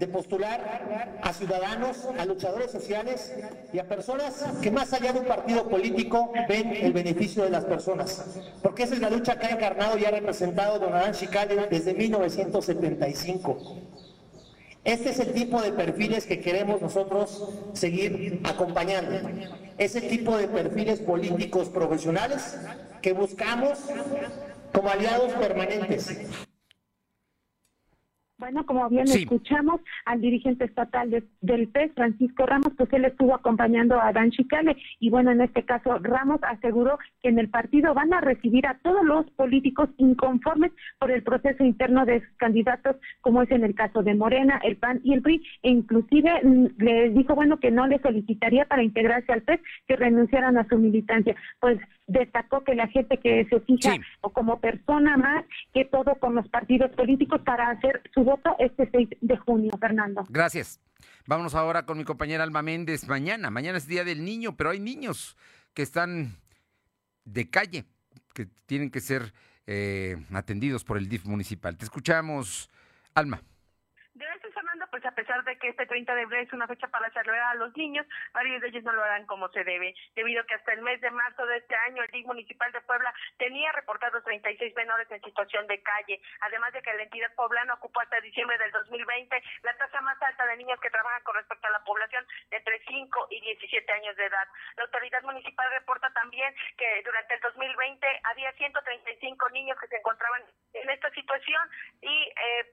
S3: de postular a ciudadanos, a luchadores sociales y a personas que más allá de un partido político ven el beneficio de las personas. Porque esa es la lucha que ha encarnado y ha representado don Adán Chicale desde 1975. Este es el tipo de perfiles que queremos nosotros seguir acompañando. Es el tipo de perfiles políticos profesionales que buscamos como aliados permanentes.
S7: Bueno, como bien escuchamos al dirigente estatal del PES, Francisco Ramos, pues él estuvo acompañando a Dan Chicale y bueno, en este caso Ramos aseguró que en el partido van a recibir a todos los políticos inconformes por el proceso interno de sus candidatos, como es en el caso de Morena, el PAN y el PRI, e inclusive mm, les dijo, bueno, que no le solicitaría para integrarse al PES que renunciaran a su militancia. Pues destacó que la gente que se fija o como persona más que todo con los partidos políticos para hacer su este 6 de junio, Fernando.
S1: Gracias. Vámonos ahora con mi compañera Alma Méndez. Mañana, mañana es Día del Niño, pero hay niños que están de calle, que tienen que ser eh, atendidos por el DIF municipal. Te escuchamos, Alma
S7: pues a pesar de que este 30 de abril es una fecha para celebrar a los niños, varios de ellos no lo harán como se debe, debido a que hasta el mes de marzo de este año el DIC municipal de Puebla tenía reportados 36 menores en situación de calle, además de que la entidad poblana ocupó hasta diciembre del 2020 la tasa más alta de niños que trabajan con respecto a la población entre 5 y 17 años de edad. La autoridad municipal reporta también que durante el 2020 había 135 niños que se encontraban en esta situación y eh,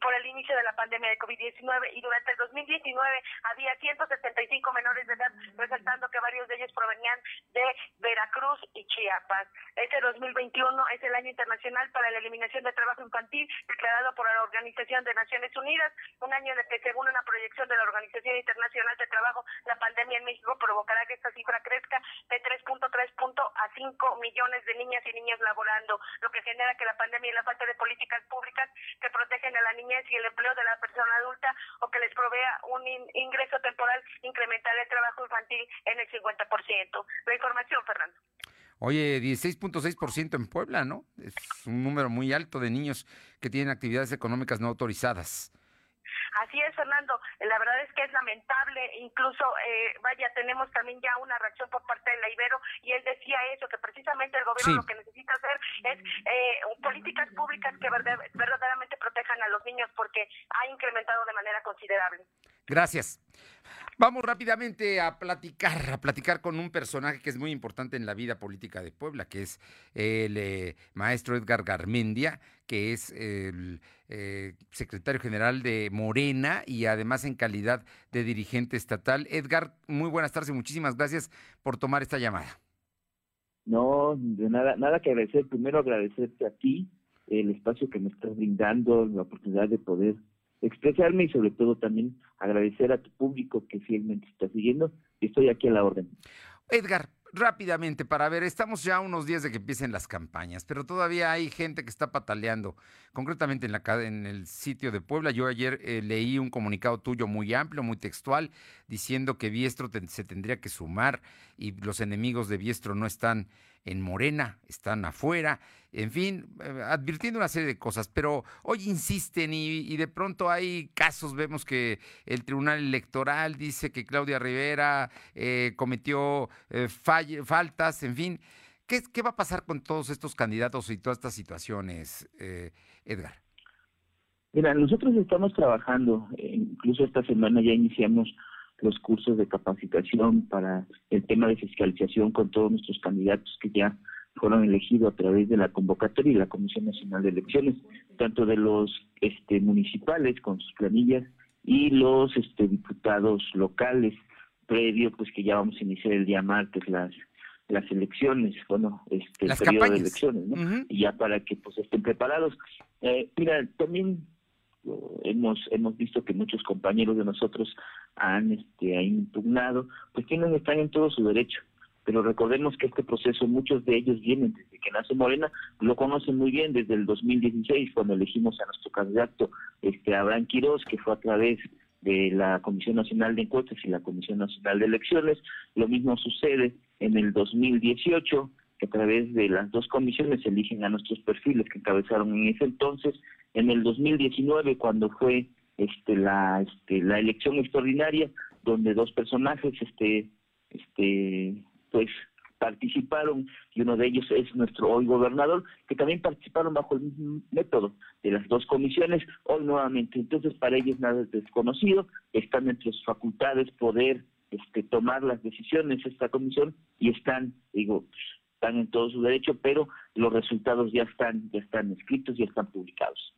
S7: por el inicio de la pandemia de COVID y durante el 2019 había 175 menores de edad, resaltando que varios de ellos provenían de Veracruz y Chiapas. Este 2021 es el año internacional para la eliminación del trabajo infantil declarado por la Organización de Naciones Unidas, un año en el que según una proyección de la Organización Internacional de Trabajo, la pandemia en México provocará que esta cifra crezca de 3.3 punto a 5 millones de niñas y niños laborando, lo que genera que la pandemia y la falta de políticas públicas que protegen a la niñez y el empleo de la persona adulta o que les provea un ingreso temporal incrementar el trabajo infantil en el 50%. La información, Fernando.
S1: Oye, 16.6% en Puebla, ¿no? Es un número muy alto de niños que tienen actividades económicas no autorizadas.
S7: Así es, Fernando. La verdad es que es lamentable. Incluso, eh, vaya, tenemos también ya una reacción por parte de la Ibero y él decía eso, que precisamente el gobierno lo que necesita hacer es eh, políticas públicas que verdaderamente protejan a los niños porque ha incrementado de manera considerable.
S1: Gracias. Vamos rápidamente a platicar, a platicar con un personaje que es muy importante en la vida política de Puebla, que es el eh, maestro Edgar Garmendia, que es el eh, secretario general de Morena y además en calidad de dirigente estatal. Edgar, muy buenas tardes y muchísimas gracias por tomar esta llamada.
S19: No, de nada, nada que agradecer. Primero agradecerte a ti el espacio que me estás brindando, la oportunidad de poder expresarme y sobre todo también agradecer a tu público que fielmente está siguiendo y estoy aquí a la orden.
S1: Edgar, rápidamente para ver, estamos ya unos días de que empiecen las campañas, pero todavía hay gente que está pataleando, concretamente en, la, en el sitio de Puebla. Yo ayer eh, leí un comunicado tuyo muy amplio, muy textual, diciendo que Biestro se tendría que sumar y los enemigos de Biestro no están en Morena, están afuera, en fin, eh, advirtiendo una serie de cosas, pero hoy insisten y, de pronto hay casos, vemos que el Tribunal Electoral dice que Claudia Rivera eh, cometió eh, faltas, en fin. ¿Qué, qué va a pasar con todos estos candidatos y todas estas situaciones, eh, Edgar?
S20: Mira, nosotros estamos trabajando, eh, incluso esta semana ya iniciamos los cursos de capacitación para el tema de fiscalización con todos nuestros candidatos que ya fueron elegidos a través de la convocatoria y la Comisión Nacional de Elecciones, tanto de los este, municipales con sus planillas y los este, diputados locales, previo pues que ya vamos a iniciar el día martes las las elecciones, bueno, este el periodo de elecciones, ¿no? Y ya para que pues estén preparados. Eh, mira, también hemos hemos visto que muchos compañeros de nosotros han este han impugnado pues tienen están en todo su derecho pero recordemos que este proceso muchos de ellos vienen desde que nace Morena lo conocen muy bien desde el 2016 cuando elegimos a nuestro candidato este Abraham Quiroz que fue a través de la Comisión Nacional de Encuestas y la Comisión Nacional de Elecciones lo mismo sucede en el 2018 que a través de las dos comisiones eligen a nuestros perfiles que encabezaron en ese entonces. En el 2019, cuando fue este, la, este, la elección extraordinaria, donde dos personajes este, este, pues participaron y uno de ellos es nuestro hoy gobernador, que también participaron bajo el mismo método de las dos comisiones, hoy nuevamente. Entonces, para ellos nada es desconocido, están entre sus facultades poder este, tomar las decisiones esta comisión y están, digo, están en todo su derecho, pero los resultados ya están, ya están escritos, y están publicados.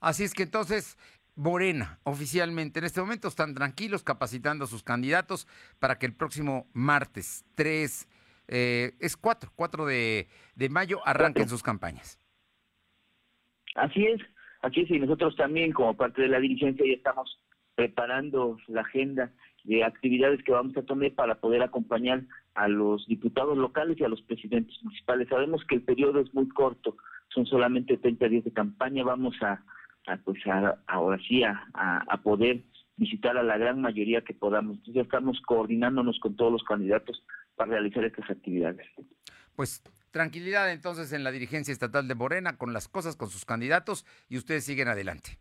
S1: Así es que entonces, Morena, oficialmente, en este momento están tranquilos capacitando a sus candidatos para que el próximo martes 3, eh, es 4, 4 de, de mayo, arranquen sus campañas.
S20: Así es, así es, y nosotros también como parte de la dirigencia ya estamos preparando la agenda de actividades que vamos a tomar para poder acompañar a los diputados locales y a los presidentes municipales. Sabemos que el periodo es muy corto, son solamente 30 días de campaña, vamos a, pues ahora sí a, a, poder visitar a la gran mayoría que podamos. Entonces ya estamos coordinándonos con todos los candidatos para realizar estas actividades.
S1: Pues tranquilidad entonces en la dirigencia estatal de Morena con las cosas, con sus candidatos y ustedes siguen adelante.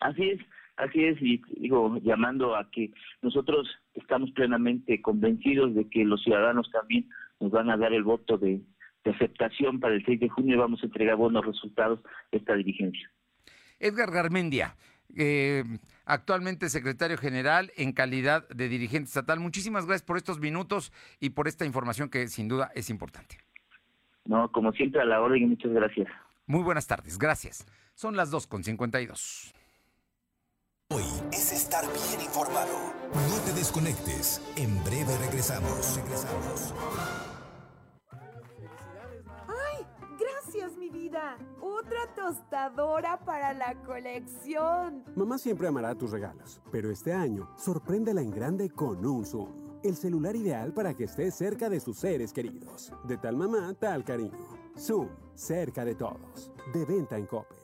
S20: Así es. Así es, y digo, llamando a que nosotros estamos plenamente convencidos de que los ciudadanos también nos van a dar el voto de, aceptación para el 6 de junio y vamos a entregar buenos resultados de esta dirigencia.
S1: Edgar Garmendia, eh, actualmente secretario general en calidad de dirigente estatal. Muchísimas gracias por estos minutos y por esta información que sin duda es importante.
S20: No, como siempre a la orden y muchas gracias.
S1: Muy buenas tardes, gracias. Son las 2.52.
S2: Hoy es estar bien informado. No te desconectes. En breve regresamos. Regresamos.
S12: Tostadora para la colección.
S13: Mamá siempre amará tus regalos, pero este año sorpréndela en grande con un Zoom. El celular ideal para que estés cerca de sus seres queridos. De tal mamá, tal cariño. Zoom, cerca de todos. De venta en Coppel.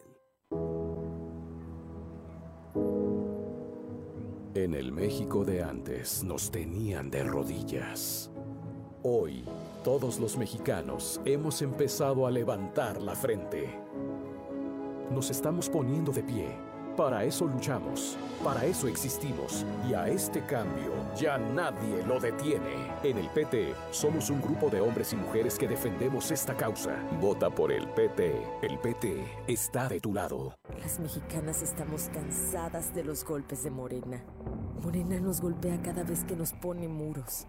S21: En el México de antes nos tenían de rodillas. Hoy, todos los mexicanos hemos empezado a levantar la frente. Nos estamos poniendo de pie. Para eso luchamos, para eso existimos y a este cambio ya nadie lo detiene. En el PT somos un grupo de hombres y mujeres que defendemos esta causa. Vota por el PT. El PT está de tu lado.
S22: Las mexicanas estamos cansadas de los golpes de Morena. Morena nos golpea cada vez que nos pone muros.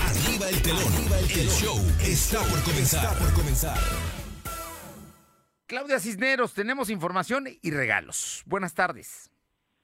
S2: Arriba el telón. Arriba el, telón. el show está por comenzar. Está por comenzar.
S1: Claudia Cisneros, tenemos información y regalos. Buenas tardes.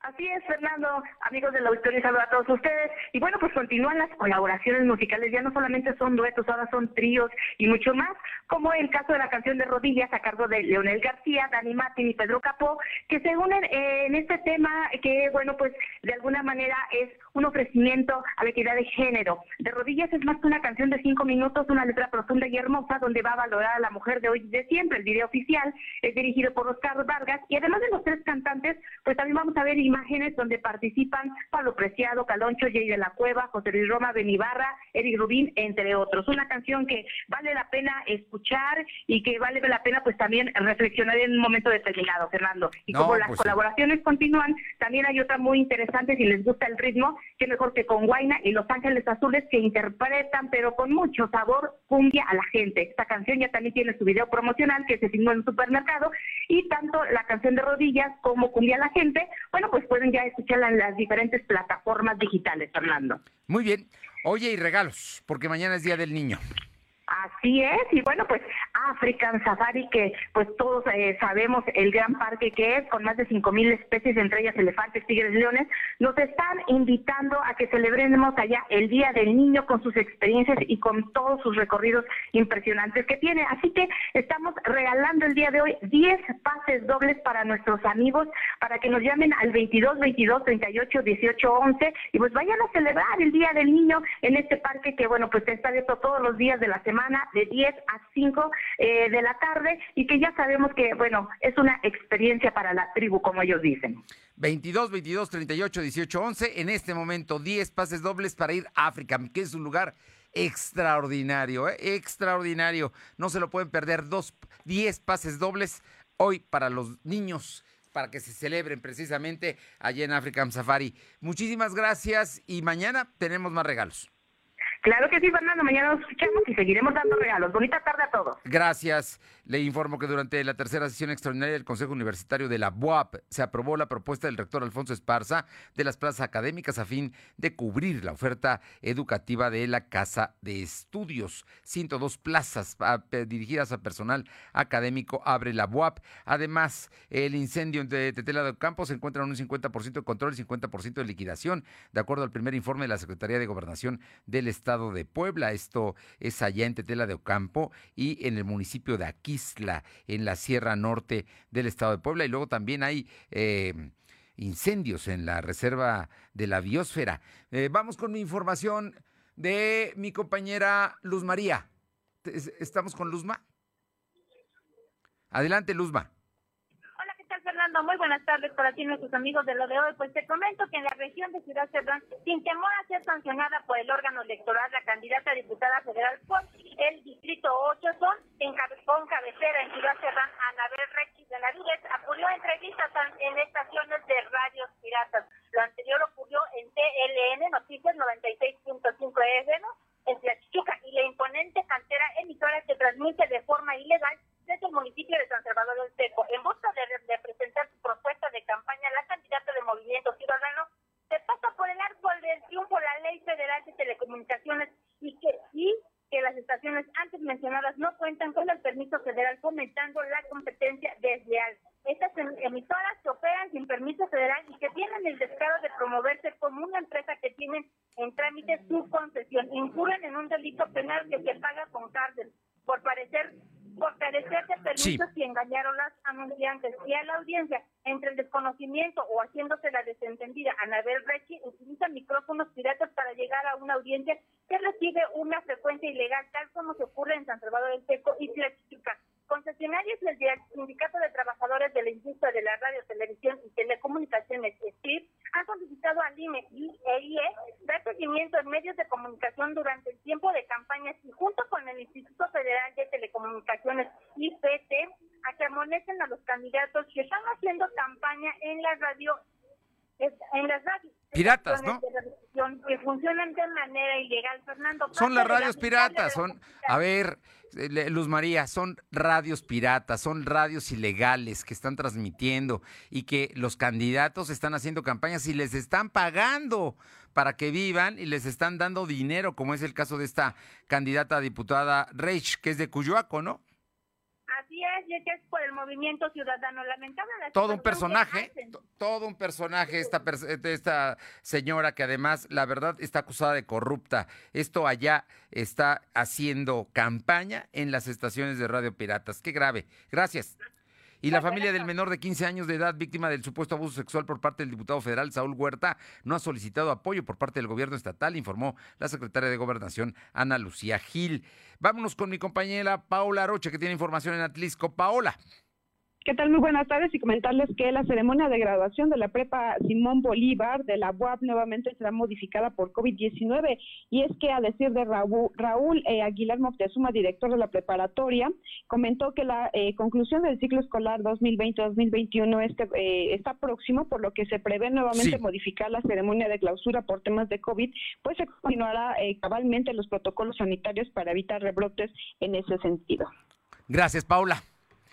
S5: Así es, Fernando, amigos del auditorio, saludo a todos ustedes. Y bueno, pues continúan las colaboraciones musicales, ya no solamente son duetos, ahora son tríos y mucho más, como el caso de la canción de Rodillas a cargo de Leonel García, Dani Martín y Pedro Capó, que se unen eh, en este tema que, bueno, pues de alguna manera es un ofrecimiento a la equidad de género. De Rodillas es más que una canción de cinco minutos, una letra profunda y hermosa, donde va a valorar a la mujer de hoy y de siempre. El video oficial es dirigido por Oscar Vargas y además de los tres cantantes, pues también vamos a ver imágenes donde participan Pablo Preciado, Caloncho, Jay de la Cueva, José Luis Roma, Benibarra, Eric Rubín, entre otros. Una canción que vale la pena escuchar y que vale la pena pues también reflexionar en un momento determinado, Fernando. Y
S1: No,
S5: como las
S1: pues sí.
S5: colaboraciones continúan, también hay otra muy interesante si les gusta el ritmo, que mejor que con Guaina y Los Ángeles Azules que interpretan, pero con mucho sabor, cumbia a la gente. Esta canción ya también tiene su video promocional que se filmó en un supermercado y tanto la canción de rodillas como cumbia a la gente, bueno, pues pueden ya escucharla en las diferentes plataformas digitales, Fernando.
S1: Muy bien. Oye, y regalos, porque mañana es Día del Niño.
S5: Así es, y bueno, pues African Safari, que pues todos eh, sabemos el gran parque que es, con más de cinco mil especies, entre ellas elefantes, tigres, leones, nos están invitando a que celebremos allá el Día del Niño con sus experiencias y con todos sus recorridos impresionantes que tiene. Así que estamos regalando el día de hoy 10 pases dobles para nuestros amigos, para que nos llamen al 22 22 38 18 11 y pues vayan a celebrar el Día del Niño en este parque que, bueno, pues está abierto todos los días de la semana, de 10 a 5 eh, de la tarde y que ya sabemos que, bueno, es una experiencia para la tribu, como ellos dicen.
S1: 22, 22, 38, 18, 11. En este momento, 10 pases dobles para ir a África, que es un lugar extraordinario, ¿eh? extraordinario. No se lo pueden perder. Dos, 10 pases dobles hoy para los niños, para que se celebren precisamente allá en African Safari. Muchísimas gracias y mañana tenemos más regalos.
S5: Claro que sí, Fernando. Mañana nos escuchamos y seguiremos dando regalos. Bonita tarde a todos.
S1: Gracias. Le informo que durante la tercera sesión extraordinaria del Consejo Universitario de la BUAP se aprobó la propuesta del rector Alfonso Esparza de las plazas académicas a fin de cubrir la oferta educativa de la Casa de Estudios. 102 plazas ah, dirigidas a personal académico abre la BUAP. Además, el incendio de Tetela de Campo se encuentra en un 50% de control y 50% de liquidación, de acuerdo al primer informe de la Secretaría de Gobernación del Estado de Puebla. Esto es allá en Tetela de Ocampo y en el municipio de Aquisla, en la Sierra Norte del Estado de Puebla. Y luego también hay eh, incendios en la Reserva de la Biosfera. Eh, vamos con mi información de mi compañera Luz María. ¿Estamos con Luzma? Adelante, Luzma.
S23: Muy buenas tardes para ti, nuestros amigos de lo de hoy. Pues te comento que en la región de Ciudad Cerdán, sin temor a ser sancionada por el órgano electoral, la candidata a diputada federal por el Distrito 8 son en con cabecera en Ciudad Cerdán, Anabel Rechi de Navidez, acudió a entrevistas en estaciones de radios piratas. Lo anterior ocurrió en TLN Noticias 96.5 FM, en Tlachichuca, y la imponente cantera emisora que transmite de forma ilegal desde el municipio de San Salvador del Seco. En busca de, de presentar su propuesta de campaña, la candidata de Movimiento Ciudadano se pasa por el árbol del triunfo la Ley Federal de Telecomunicaciones y que, y que las estaciones antes mencionadas no cuentan con el permiso federal fomentando la competencia desleal. Estas em- emisoras que operan sin permiso federal y que tienen el descaro de promoverse como una empresa que tienen en trámite su concesión, incurren en un delito penal que se paga con cárcel por parecer por carecer de permisos y engañaron las anunciantes y a la audiencia entre el desconocimiento o haciéndose la desentendida. Anabel Rechi utiliza micrófonos piratas para llegar a una audiencia que recibe una frecuencia ilegal, tal como se ocurre en San Salvador del Seco y Tlaxcala. Concesionarios del Sindicato de Trabajadores de la Industria de la Radio, Televisión y Telecomunicaciones, STIP, han solicitado al INE y EIE dar seguimiento en medios de comunicación durante el tiempo de campañas y junto con el Instituto Federal de Telecomunicaciones, IPT, a que amonesten a los candidatos que están haciendo campaña en la radio, en las radios.
S1: Piratas, ¿no?
S23: Que funcionan de manera ilegal, Fernando.
S1: Son las
S23: la
S1: radios piratas,
S23: la
S1: son, a ver, eh, Luz María, son radios piratas, son radios ilegales que están transmitiendo y que los candidatos están haciendo campañas y les están pagando para que vivan y les están dando dinero, como es el caso de esta candidata a diputada Reich, que es de Cuyoaco, ¿no?
S7: Que es por el movimiento ciudadano lamentable. la
S1: todo un personaje, todo un personaje esta, pers- esta señora que además, la verdad, está acusada de corrupta. Esto allá está haciendo campaña en las estaciones de radio piratas. Qué grave. Gracias. Y la familia del menor de 15 años de edad, víctima del supuesto abuso sexual por parte del diputado federal Saúl Huerta, no ha solicitado apoyo por parte del gobierno estatal, informó la secretaria de Gobernación, Ana Lucía Gil. Vámonos con mi compañera Paola Roche, que tiene información en Atlisco. Paola.
S18: ¿Qué tal? Muy buenas tardes y comentarles que la ceremonia de graduación de la prepa Simón Bolívar de la UAP nuevamente será modificada por COVID-19 y es que a decir de Raúl, Raúl eh, Aguilar Moctezuma, director de la preparatoria, comentó que la eh, conclusión del ciclo escolar 2020-2021 este, eh, está próximo, por lo que se prevé nuevamente
S1: Sí.
S18: modificar la ceremonia de clausura por temas de COVID, pues se continuará eh, cabalmente los protocolos sanitarios para evitar rebrotes en ese sentido.
S1: Gracias, Paula.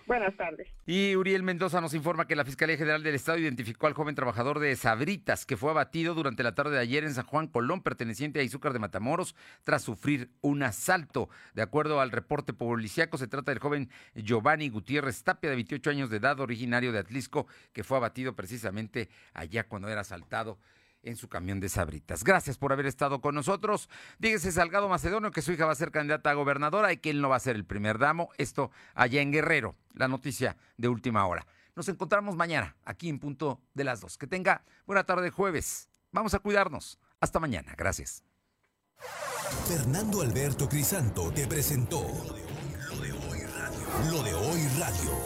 S18: Buenas tardes.
S1: Y Uriel Mendoza nos informa que la Fiscalía General del Estado identificó al joven trabajador de Sabritas que fue abatido durante la tarde de ayer en San Juan Colón, perteneciente a Izúcar de Matamoros, tras sufrir un asalto. De acuerdo al reporte policiaco, se trata del joven Giovanni Gutiérrez Tapia, de 28 años de edad, originario de Atlisco, que fue abatido precisamente allá cuando era asaltado en su camión de sabritas. Gracias por haber estado con nosotros. Dígase Salgado Macedonio que su hija va a ser candidata a gobernadora y que él no va a ser el primer damo. Esto allá en Guerrero, la noticia de última hora. Nos encontramos mañana aquí en punto de las dos. Que tenga buena tarde jueves. Vamos a cuidarnos. Hasta mañana. Gracias.
S2: Fernando Alberto Crisanto te presentó Lo de hoy radio. Lo de hoy radio.